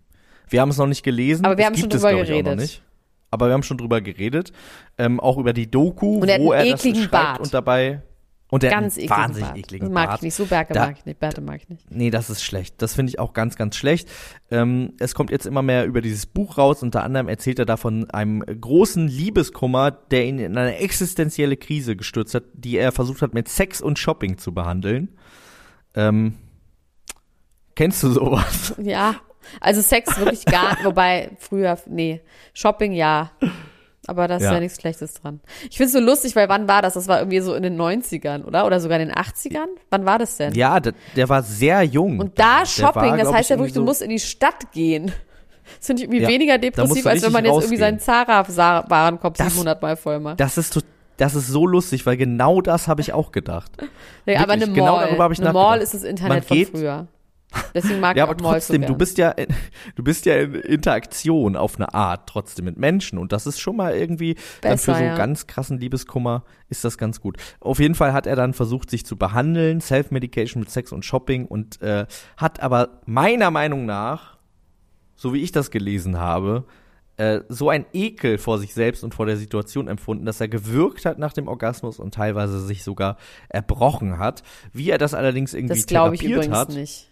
Wir haben es noch nicht gelesen. Aber wir es haben schon es, drüber auch geredet. Aber wir haben schon drüber geredet. Ähm, auch über die Doku, Und er wo er das ekligen schreibt Bart. und dabei, Und der Ganz ekligen wahnsinnig Bart. ekligen mag Bart. ich nicht. So Berge Da- mag ich nicht. Bärte mag ich nicht. Nee, das ist schlecht. Das finde ich auch ganz, ganz schlecht. Ähm, es kommt jetzt immer mehr über dieses Buch raus. Unter anderem erzählt er da von einem großen Liebeskummer, der ihn in eine existenzielle Krise gestürzt hat, die er versucht hat, mit Sex und Shopping zu behandeln. Ähm, kennst du sowas? Ja. Also Sex wirklich gar, wobei früher, nee. Shopping ja. Aber da ist Ja. ja, nichts Schlechtes dran. Ich finde es so lustig, weil wann war das? Das war irgendwie so in den 90ern, oder? Oder sogar in den 80ern? Wann war das denn? Ja, der, der war sehr jung. Und da Shopping, war, das heißt ja wirklich, irgendwie du musst in die Stadt gehen. Das finde ich irgendwie Ja, weniger depressiv, als wenn man jetzt richtig irgendwie seinen Zara-Warenkorb Das- 700 Mal voll macht. Das ist, das ist so lustig, weil genau das habe ich auch gedacht. Ja, aber eine wirklich, Mall, genau darüber ich eine. Mall ist das Internet Man geht- von früher. Deswegen mag Ja, ich aber trotzdem, so du bist ja, in- du bist ja in Interaktion auf eine Art trotzdem mit Menschen und das ist schon mal irgendwie dann für Besser, so ja. ganz krassen Liebeskummer ist das ganz gut. Auf jeden Fall hat er dann versucht, sich zu behandeln, Self-Medication mit Sex und Shopping und äh, hat aber meiner Meinung nach, so wie ich das gelesen habe, äh, so ein Ekel vor sich selbst und vor der Situation empfunden, dass er gewürgt hat nach dem Orgasmus und teilweise sich sogar erbrochen hat. Wie er das allerdings irgendwie Das glaube ich therapiert übrigens hat, nicht.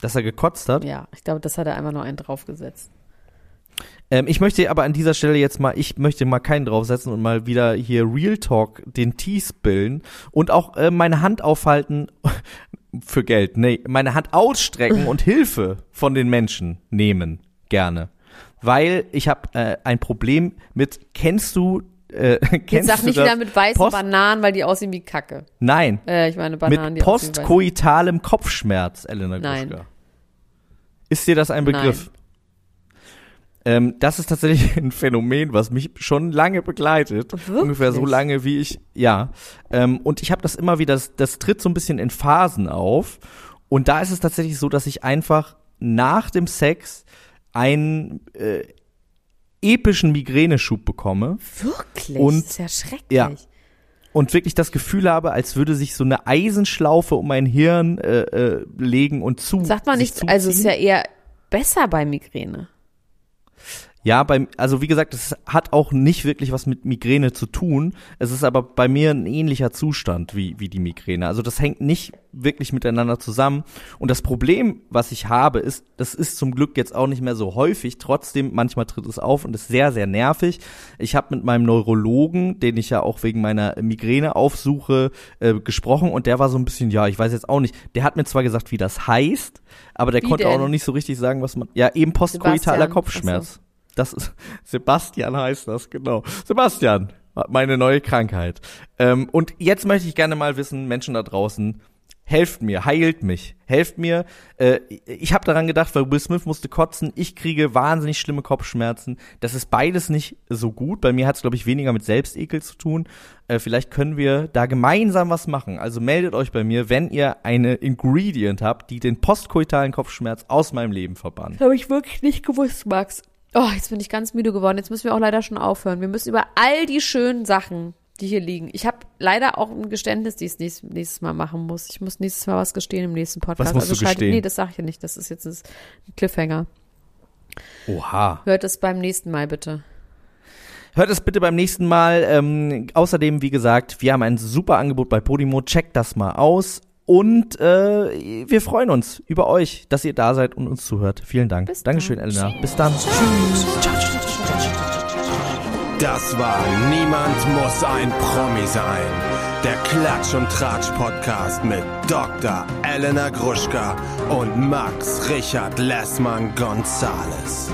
Dass er gekotzt hat. Ja, ich glaube, das hat er einfach nur einen draufgesetzt. Ähm, ich möchte aber an dieser Stelle jetzt mal, ich möchte mal keinen draufsetzen und mal wieder hier Real Talk den Tee spillen und auch äh, meine Hand aufhalten für Geld, nee, meine Hand ausstrecken und Hilfe von den Menschen nehmen, gerne. Weil ich habe äh, ein Problem mit, kennst du, äh, kennst Jetzt sag nicht wieder mit weißen Post- Bananen, weil die aussehen wie Kacke. Nein, Äh, ich meine Bananen, mit die postkoitalem Kopfschmerz, Elena Nein. Gruschka. Ist dir das ein Begriff? Ähm, das ist tatsächlich ein Phänomen, was mich schon lange begleitet. Wirklich? Ungefähr so lange wie ich, ja. Ähm, und ich habe das immer wieder, das, das tritt so ein bisschen in Phasen auf. Und da ist es tatsächlich so, dass ich einfach nach dem Sex einen äh, epischen Migräneschub bekomme Wirklich? Und- das ist ja schrecklich. ja. und wirklich das Gefühl habe, als würde sich so eine Eisenschlaufe um mein Hirn äh, äh, legen und zu. Sagt man nicht, also ist ja eher besser bei Migräne. Ja, beim, also wie gesagt, es hat auch nicht wirklich was mit Migräne zu tun. Es ist aber bei mir ein ähnlicher Zustand wie, wie die Migräne. Also das hängt nicht wirklich miteinander zusammen. Und das Problem, was ich habe, ist, das ist zum Glück jetzt auch nicht mehr so häufig. Trotzdem, manchmal tritt es auf und ist sehr, sehr nervig. Ich habe mit meinem Neurologen, den ich ja auch wegen meiner Migräne aufsuche, äh, gesprochen und der war so ein bisschen, ja, ich weiß jetzt auch nicht. Der hat mir zwar gesagt, wie das heißt, aber der Wie konnte auch denn? noch nicht so richtig sagen, was man, ja, eben postkoitaler Sebastian. Kopfschmerz. Das ist, Sebastian heißt das, genau. Sebastian, meine neue Krankheit. Ähm, und jetzt möchte ich gerne mal wissen, Menschen da draußen, helft mir, heilt mich, helft mir. Äh, ich habe daran gedacht, weil Will Smith musste kotzen, ich kriege wahnsinnig schlimme Kopfschmerzen. Das ist beides nicht so gut. Bei mir hat es, glaube ich, weniger mit Selbstekel zu tun. Äh, vielleicht können wir da gemeinsam was machen. Also meldet euch bei mir, wenn ihr eine Ingredient habt, die den postkoitalen Kopfschmerz aus meinem Leben verbannt. Habe ich wirklich nicht gewusst, Max. Oh, jetzt bin ich ganz müde geworden. Jetzt müssen wir auch leider schon aufhören. Wir müssen über all die schönen Sachen, die hier liegen. Ich habe leider auch ein Geständnis, die ich nächstes, nächstes Mal machen muss. Ich muss nächstes Mal was gestehen im nächsten Podcast. Was musst also du gestehen? Nee, das sage ich ja nicht. Das ist jetzt ein Cliffhanger. Oha. Hört es beim nächsten Mal bitte. Hört es bitte beim nächsten Mal. Ähm, außerdem, wie gesagt, wir haben ein super Angebot bei Podimo. Checkt das mal aus. Und äh, wir freuen uns über euch, dass ihr da seid und uns zuhört. Vielen Dank. Bis Dankeschön, dann. Elena. Bis dann. Das war Niemand muss ein Promi sein. Der Klatsch und Tratsch Podcast mit Dr. Elena Gruschka und Max Richard Lessmann Gonzales.